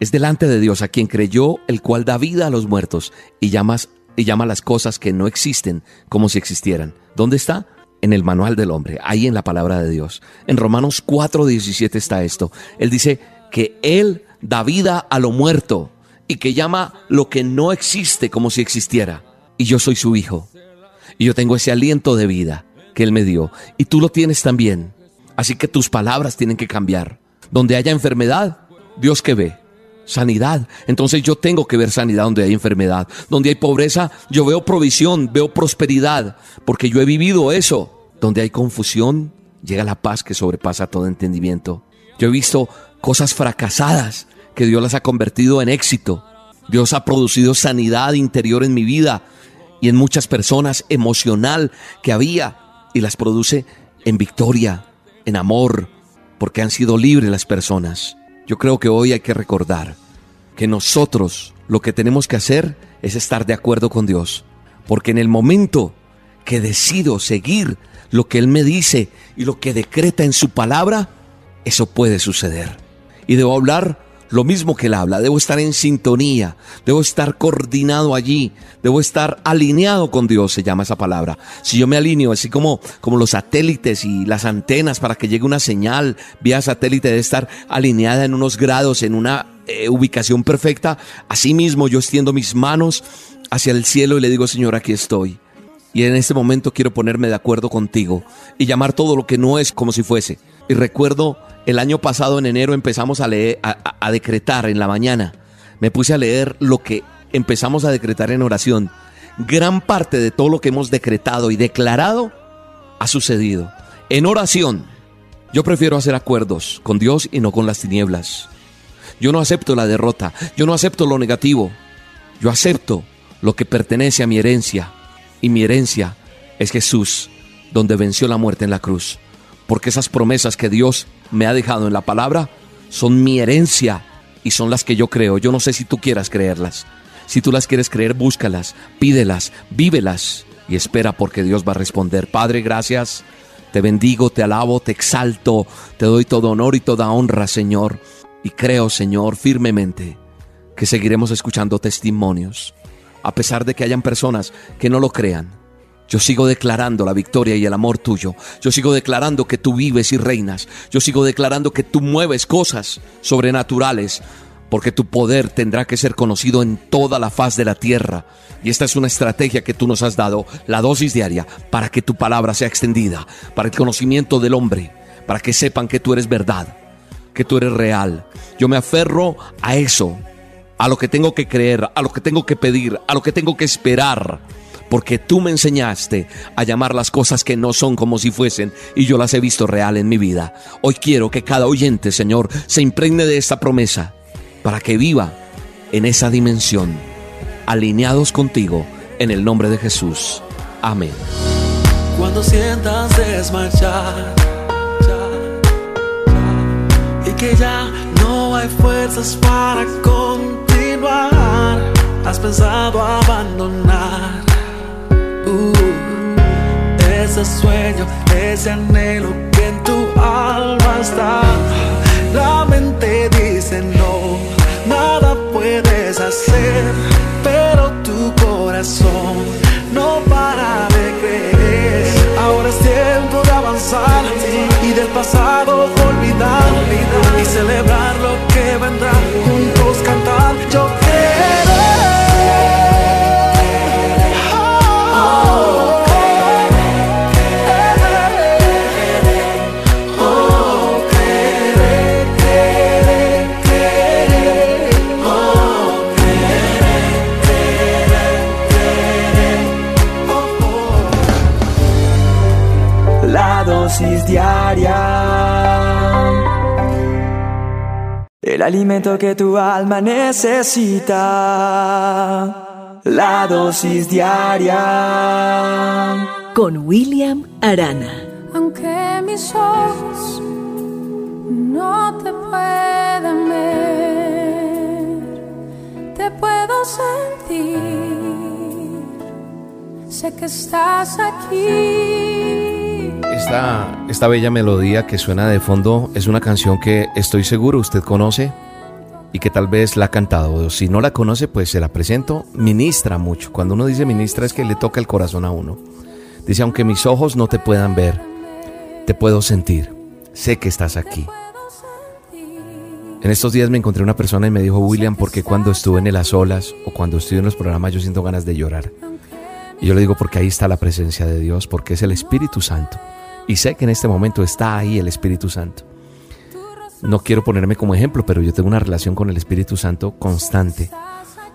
es delante de Dios a quien creyó, el cual da vida a los muertos y llamas y llama las cosas que no existen como si existieran. ¿Dónde está? En el manual del hombre, ahí en la palabra de Dios. En Romanos 4:17 está esto. Él dice que Él da vida a lo muerto y que llama lo que no existe como si existiera. Y yo soy su hijo. Y yo tengo ese aliento de vida que Él me dio. Y tú lo tienes también. Así que tus palabras tienen que cambiar. Donde haya enfermedad, Dios que ve. Sanidad. Entonces yo tengo que ver sanidad donde hay enfermedad. Donde hay pobreza, yo veo provisión, veo prosperidad. Porque yo he vivido eso. Donde hay confusión, llega la paz que sobrepasa todo entendimiento. Yo he visto cosas fracasadas que Dios las ha convertido en éxito. Dios ha producido sanidad interior en mi vida y en muchas personas emocional que había y las produce en victoria, en amor, porque han sido libres las personas. Yo creo que hoy hay que recordar que nosotros lo que tenemos que hacer es estar de acuerdo con Dios, porque en el momento que decido seguir lo que Él me dice y lo que decreta en su palabra, eso puede suceder. Y debo hablar lo mismo que él habla, debo estar en sintonía, debo estar coordinado allí, debo estar alineado con Dios, se llama esa palabra. Si yo me alineo, así como, como los satélites y las antenas para que llegue una señal vía satélite, debe estar alineada en unos grados, en una eh, ubicación perfecta, así mismo yo extiendo mis manos hacia el cielo y le digo, Señor, aquí estoy. Y en este momento quiero ponerme de acuerdo contigo y llamar todo lo que no es como si fuese. Y recuerdo el año pasado, en enero, empezamos a leer, a, decretar en la mañana. Me puse a leer lo que empezamos a decretar en oración. Gran parte de todo lo que hemos decretado y declarado ha sucedido. En oración, yo prefiero hacer acuerdos con Dios y no con las tinieblas. Yo no acepto la derrota, yo no acepto lo negativo, yo acepto lo que pertenece a mi herencia. Y mi herencia es Jesús, donde venció la muerte en la cruz porque esas promesas que Dios me ha dejado en la palabra son mi herencia y son las que yo creo. Yo no sé si tú quieras creerlas. Si tú las quieres creer, búscalas, pídelas, vívelas y espera porque Dios va a responder. Padre, gracias. Te bendigo, te alabo, te exalto, te doy todo honor y toda honra, Señor. Y creo, Señor, firmemente que seguiremos escuchando testimonios, a pesar de que hayan personas que no lo crean yo sigo declarando la victoria y el amor tuyo. Yo sigo declarando que tú vives y reinas. Yo sigo declarando que tú mueves cosas sobrenaturales. Porque tu poder tendrá que ser conocido en toda la faz de la tierra. Y esta es una estrategia que tú nos has dado, la dosis diaria, para que tu palabra sea extendida, para el conocimiento del hombre, para que sepan que tú eres verdad, que tú eres real. Yo me aferro a eso, a lo que tengo que creer, a lo que tengo que pedir, a lo que tengo que esperar porque tú me enseñaste a llamar las cosas que no son como si fuesen y yo las he visto real en mi vida. Hoy quiero que cada oyente, Señor, se impregne de esta promesa para que viva en esa dimensión, alineados contigo, en el nombre de Jesús. Amén. Cuando sientas desmayar y que ya no hay fuerzas para continuar, has pensado abandonar ese sueño, ese anhelo que en tu alma está. La mente dice no, nada puedes hacer, pero tu corazón no para de creer. Ahora es tiempo de avanzar y del pasado olvidar y celebrar lo que vendrá. El alimento que tu alma necesita, la dosis diaria. Con William Arana. Aunque mis ojos no te puedan ver, te puedo sentir. Sé que estás aquí esta, bella melodía que suena de fondo es una canción que estoy seguro usted conoce y que tal vez la ha cantado. Si no la conoce, pues se la presento. Ministra mucho. Cuando uno dice ministra es que le toca el corazón a uno. Dice, aunque mis ojos no te puedan ver, te puedo sentir. Sé que estás aquí. En estos días me encontré una persona y me dijo, William, porque cuando estuve en las olas o cuando estoy en los programas yo siento ganas de llorar? Y yo le digo porque ahí está la presencia de Dios, porque es el Espíritu Santo. Y sé que en este momento está ahí el Espíritu Santo. No quiero ponerme como ejemplo, pero yo tengo una relación con el Espíritu Santo constante.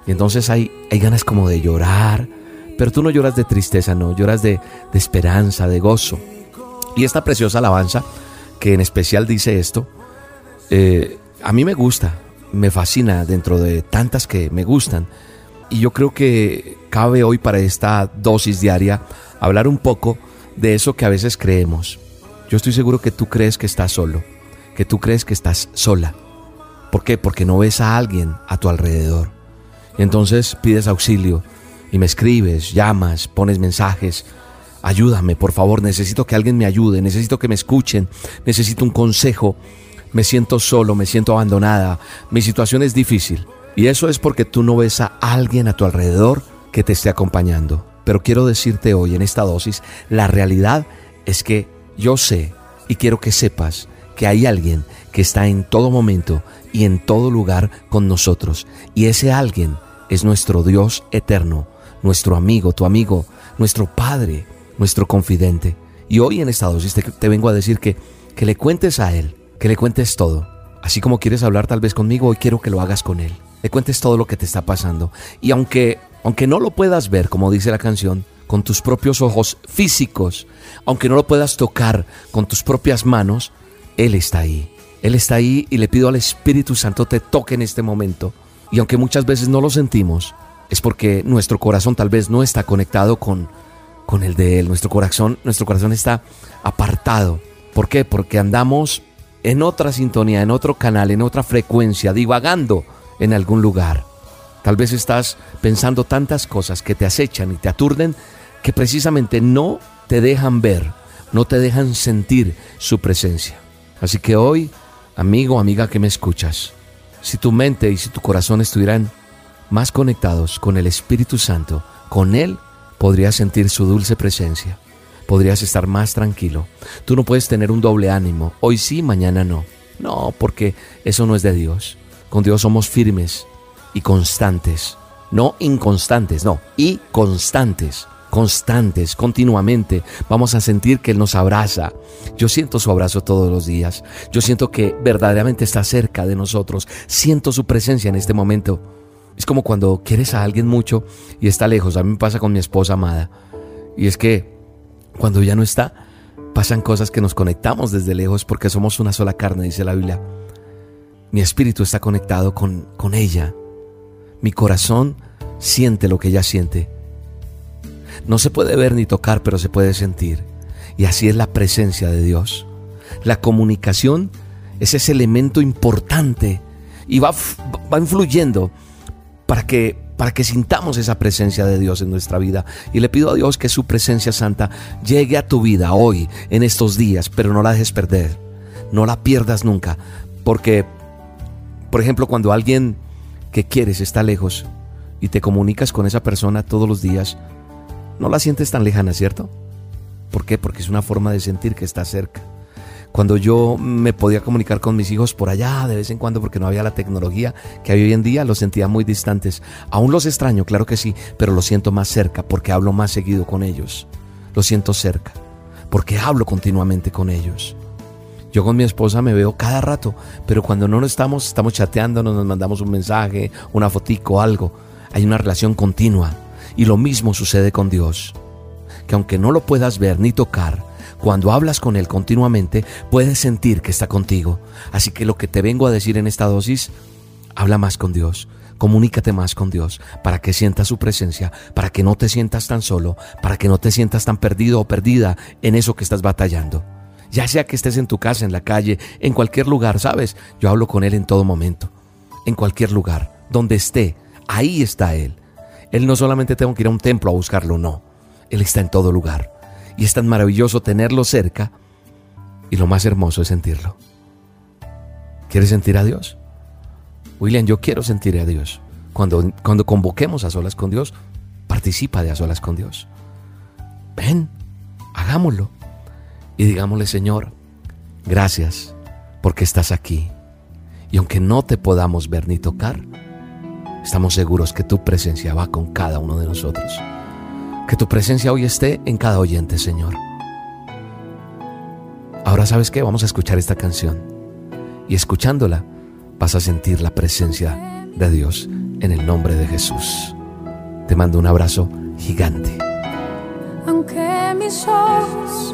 Y entonces hay, hay ganas como de llorar, pero tú no lloras de tristeza, no, lloras de, de esperanza, de gozo. Y esta preciosa alabanza, que en especial dice esto, eh, a mí me gusta, me fascina dentro de tantas que me gustan. Y yo creo que cabe hoy para esta dosis diaria hablar un poco de eso que a veces creemos. Yo estoy seguro que tú crees que estás solo, que tú crees que estás sola. ¿Por qué? Porque no ves a alguien a tu alrededor. entonces pides auxilio y me escribes, llamas, pones mensajes. Ayúdame, por favor, necesito que alguien me ayude, necesito que me escuchen, necesito un consejo. Me siento solo, me siento abandonada, mi situación es difícil. Y eso es porque tú no ves a alguien a tu alrededor que te esté acompañando. Pero quiero decirte hoy en esta dosis, la realidad es que yo sé y quiero que sepas que hay alguien que está en todo momento y en todo lugar con nosotros. Y ese alguien es nuestro Dios eterno, nuestro amigo, tu amigo, nuestro Padre, nuestro confidente. Y hoy en esta dosis te, vengo a decir que, que le cuentes a Él, que le cuentes todo. Así como quieres hablar tal vez conmigo, hoy quiero que lo hagas con Él. Le cuentes todo lo que te está pasando. Y aunque, aunque no lo puedas ver, como dice la canción, con tus propios ojos físicos, aunque no lo puedas tocar con tus propias manos, Él está ahí. Él está ahí y le pido al Espíritu Santo te toque en este momento. Y aunque muchas veces no lo sentimos, es porque nuestro corazón tal vez no está conectado con, con el de Él. Nuestro corazón, nuestro corazón está apartado. ¿Por qué? Porque andamos en otra sintonía, en otro canal, en otra frecuencia, divagando en algún lugar. Tal vez estás pensando tantas cosas que te acechan y te aturden que precisamente no te dejan ver, no te dejan sentir su presencia. Así que hoy, amigo, amiga que me escuchas, si tu mente y si tu corazón estuvieran más conectados con el Espíritu Santo, con Él podrías sentir su dulce presencia, podrías estar más tranquilo. Tú no puedes tener un doble ánimo, hoy sí, mañana no. No, porque eso no es de Dios. Con Dios somos firmes y constantes, no inconstantes, no, y constantes constantes, continuamente. Vamos a sentir que Él nos abraza. Yo siento su abrazo todos los días. Yo siento que verdaderamente está cerca de nosotros. Siento su presencia en este momento. Es como cuando quieres a alguien mucho y está lejos. A mí me pasa con mi esposa amada. Y es que cuando ya no está, pasan cosas que nos conectamos desde lejos porque somos una sola carne, dice la Biblia. Mi espíritu está conectado con, con ella. Mi corazón siente lo que ella siente. No se puede ver ni tocar, pero se puede sentir. Y así es la presencia de Dios. La comunicación es ese elemento importante y va, va influyendo para que, para que sintamos esa presencia de Dios en nuestra vida. Y le pido a Dios que su presencia santa llegue a tu vida hoy, en estos días, pero no la dejes perder. No la pierdas nunca, porque por ejemplo, cuando alguien que quieres está lejos y te comunicas con esa persona todos los días, no la sientes tan lejana, ¿cierto? ¿Por qué? Porque es una forma de sentir que está cerca. Cuando yo me podía comunicar con mis hijos por allá de vez en cuando porque no había la tecnología que hay hoy en día, los sentía muy distantes. Aún los extraño, claro que sí, pero los siento más cerca porque hablo más seguido con ellos. Los siento cerca porque hablo continuamente con ellos. Yo con mi esposa me veo cada rato, pero cuando no estamos, estamos chateando, nos mandamos un mensaje, una fotico, algo. Hay una relación continua. Y lo mismo sucede con Dios. Que aunque no lo puedas ver ni tocar, cuando hablas con Él continuamente, puedes sentir que está contigo. Así que lo que te vengo a decir en esta dosis, habla más con Dios. Comunícate más con Dios para que sientas su presencia, para que no te sientas tan solo, para que no te sientas tan perdido o perdida en eso que estás batallando ya sea que estés en tu casa, en la calle, en cualquier lugar, ¿sabes? Yo hablo con Él en todo momento, en cualquier lugar, donde esté, ahí está Él. Él no solamente tengo que ir a un templo a buscarlo, no, Él está en todo lugar. Y es tan maravilloso tenerlo cerca y lo más hermoso es sentirlo. ¿Quieres sentir a Dios? William, yo quiero sentir a Dios. Cuando, cuando convoquemos a solas con Dios, participa de a solas con Dios. Ven, hagámoslo y digámosle, Señor, gracias porque estás aquí. Y aunque no te podamos ver ni tocar, estamos seguros que tu presencia va con cada uno de nosotros. Que tu presencia hoy esté en cada oyente, Señor. Ahora sabes qué, vamos a escuchar esta canción. Y escuchándola vas a sentir la presencia de Dios en el nombre de Jesús. Te mando un abrazo gigante. Aunque mis ojos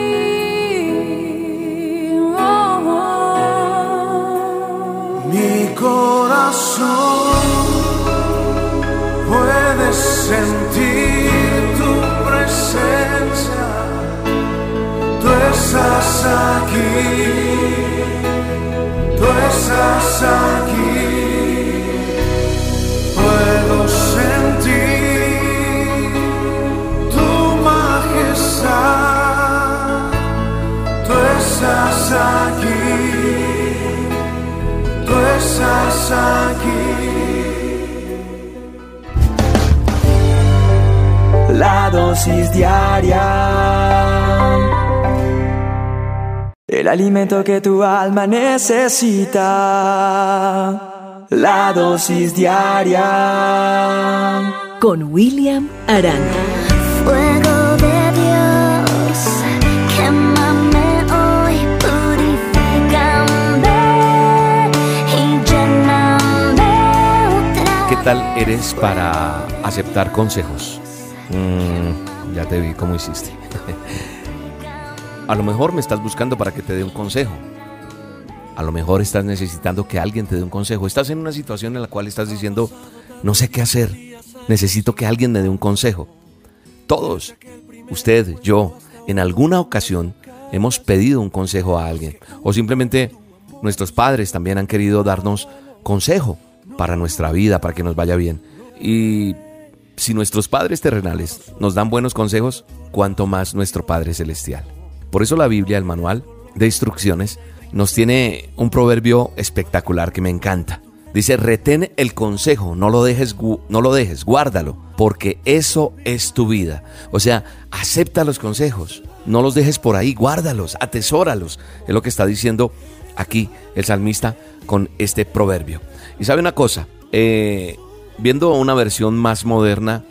Corazón puede sentir tu presencia. Tú estás aquí. Tú estás aquí. Aquí. La dosis diaria. El alimento que tu alma necesita. La dosis diaria. Con William Arana. tal eres para aceptar consejos? Mm, ya te vi cómo hiciste. A lo mejor me estás buscando para que te dé un consejo. A lo mejor estás necesitando que alguien te dé un consejo. Estás en una situación en la cual estás diciendo, no sé qué hacer. Necesito que alguien me dé un consejo. Todos, usted, yo, en alguna ocasión hemos pedido un consejo a alguien. O simplemente nuestros padres también han querido darnos consejo para nuestra vida, para que nos vaya bien. Y si nuestros padres terrenales nos dan buenos consejos, cuanto más nuestro Padre Celestial. Por eso la Biblia, el manual de instrucciones, nos tiene un proverbio espectacular que me encanta. Dice, retén el consejo, no lo dejes, no lo dejes, guárdalo, porque eso es tu vida. O sea, acepta los consejos, no los dejes por ahí, guárdalos, atesóralos. Es lo que está diciendo aquí el salmista con este proverbio. Y sabe una cosa, eh, viendo una versión más moderna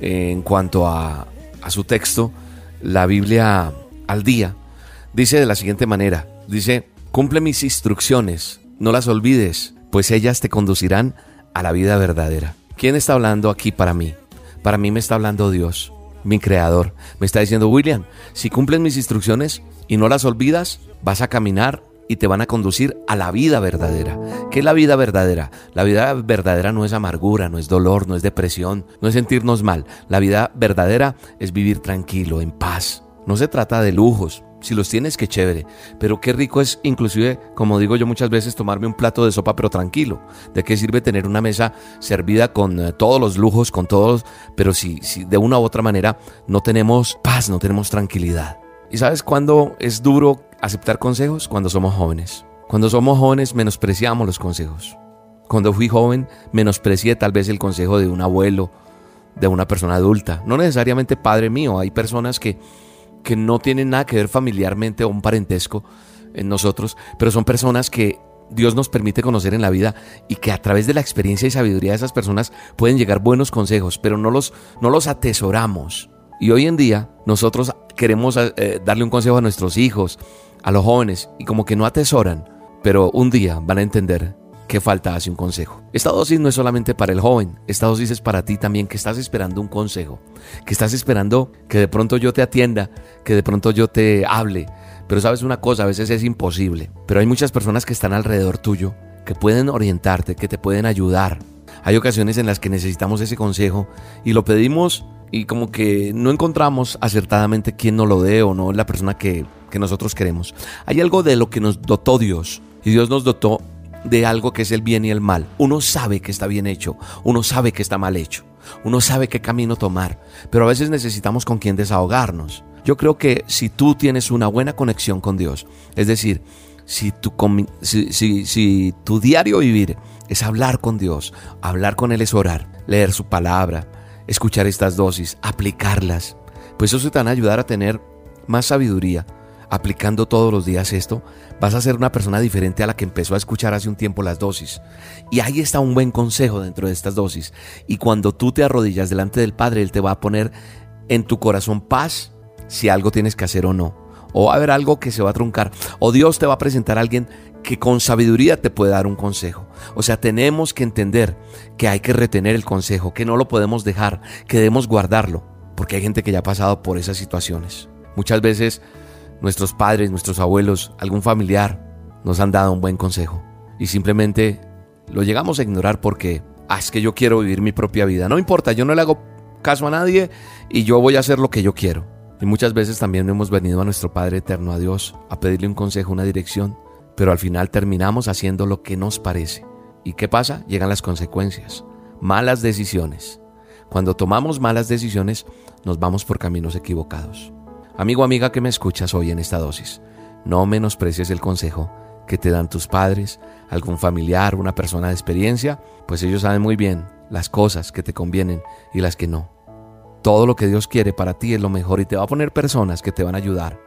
eh, en cuanto a, a su texto, la Biblia al día, dice de la siguiente manera, dice, cumple mis instrucciones, no las olvides, pues ellas te conducirán a la vida verdadera. ¿Quién está hablando aquí para mí? Para mí me está hablando Dios, mi creador. Me está diciendo, William, si cumples mis instrucciones y no las olvidas, vas a caminar y te van a conducir a la vida verdadera. ¿Qué es la vida verdadera? La vida verdadera no es amargura, no es dolor, no es depresión, no es sentirnos mal. La vida verdadera es vivir tranquilo, en paz. No se trata de lujos. Si los tienes, qué chévere. Pero qué rico es, inclusive, como digo yo muchas veces, tomarme un plato de sopa, pero tranquilo. ¿De qué sirve tener una mesa servida con eh, todos los lujos, con todos, pero si, si de una u otra manera no tenemos paz, no tenemos tranquilidad? ¿Y sabes cuándo es duro aceptar consejos? Cuando somos jóvenes. Cuando somos jóvenes menospreciamos los consejos. Cuando fui joven menosprecié tal vez el consejo de un abuelo, de una persona adulta. No necesariamente padre mío, hay personas que, que no tienen nada que ver familiarmente o un parentesco en nosotros, pero son personas que Dios nos permite conocer en la vida y que a través de la experiencia y sabiduría de esas personas pueden llegar buenos consejos, pero no los, no los atesoramos. Y hoy en día nosotros queremos eh, darle un consejo a nuestros hijos, a los jóvenes, y como que no atesoran, pero un día van a entender que falta hace un consejo. Esta dosis no es solamente para el joven, esta dosis es para ti también que estás esperando un consejo, que estás esperando que de pronto yo te atienda, que de pronto yo te hable. Pero sabes una cosa, a veces es imposible, pero hay muchas personas que están alrededor tuyo, que pueden orientarte, que te pueden ayudar. Hay ocasiones en las que necesitamos ese consejo y lo pedimos y como que no encontramos acertadamente quién nos lo dé o no la persona que, nosotros queremos. Hay algo de lo que nos dotó Dios y Dios nos dotó de algo que es el bien y el mal. Uno sabe que está bien hecho, uno sabe que está mal hecho, uno sabe qué camino tomar, pero a veces necesitamos con quien desahogarnos. Yo creo que si tú tienes una buena conexión con Dios, es decir, si tu, si, si tu diario vivir es hablar con Dios, hablar con Él es orar, leer su palabra, escuchar estas dosis, aplicarlas, pues eso te van a ayudar a tener más sabiduría. Aplicando todos los días esto, vas a ser una persona diferente a la que empezó a escuchar hace un tiempo las dosis. Y ahí está un buen consejo dentro de estas dosis. Y cuando tú te arrodillas delante del Padre, Él te va a poner en tu corazón paz si algo tienes que hacer o no o va a haber algo que se va a truncar, o Dios te va a presentar a alguien que con sabiduría te puede dar un consejo. O sea, tenemos que entender que hay que retener el consejo, que no lo podemos dejar, que debemos guardarlo, porque hay gente que ya ha pasado por esas situaciones. Muchas veces nuestros padres, nuestros abuelos, algún familiar nos han dado un buen consejo y simplemente lo llegamos a ignorar porque, ah, es que yo quiero vivir mi propia vida. No importa, yo no le hago caso a nadie y yo voy a hacer lo que yo quiero. Y muchas veces también hemos venido a nuestro Padre Eterno, a Dios, a pedirle un consejo, una dirección, pero al final terminamos haciendo lo que nos parece. ¿Y qué pasa? Llegan las consecuencias. Malas decisiones. Cuando tomamos malas decisiones, nos vamos por caminos equivocados. Amigo, amiga que me escuchas hoy en esta dosis, no menosprecies el consejo que te dan tus padres, algún familiar, una persona de experiencia, pues ellos saben muy bien las cosas que te convienen y las que no. Todo lo que Dios quiere para ti es lo mejor y te va a poner personas que te van a ayudar.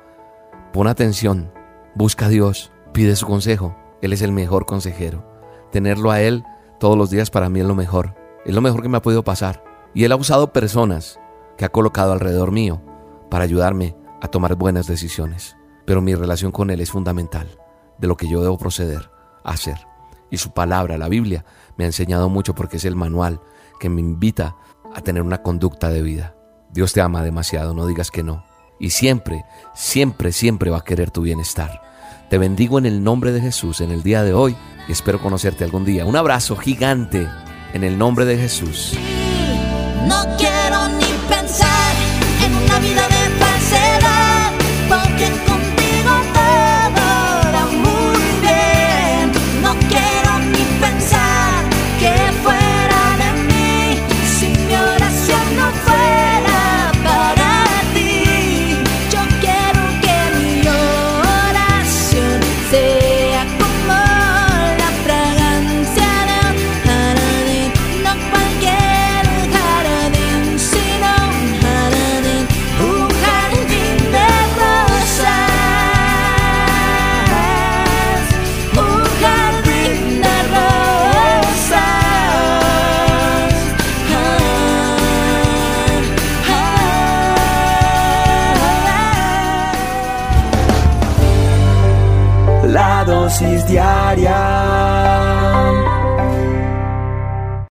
Pon atención, busca a Dios, pide su consejo. Él es el mejor consejero. Tenerlo a Él todos los días para mí es lo mejor. Es lo mejor que me ha podido pasar. Y Él ha usado personas que ha colocado alrededor mío para ayudarme a tomar buenas decisiones. Pero mi relación con Él es fundamental de lo que yo debo proceder hacer. Y su palabra, la Biblia, me ha enseñado mucho porque es el manual que me invita a tener una conducta de vida. Dios te ama demasiado, no digas que no. Y siempre, siempre, siempre va a querer tu bienestar. Te bendigo en el nombre de Jesús en el día de hoy espero conocerte algún día. Un abrazo gigante en el nombre de Jesús.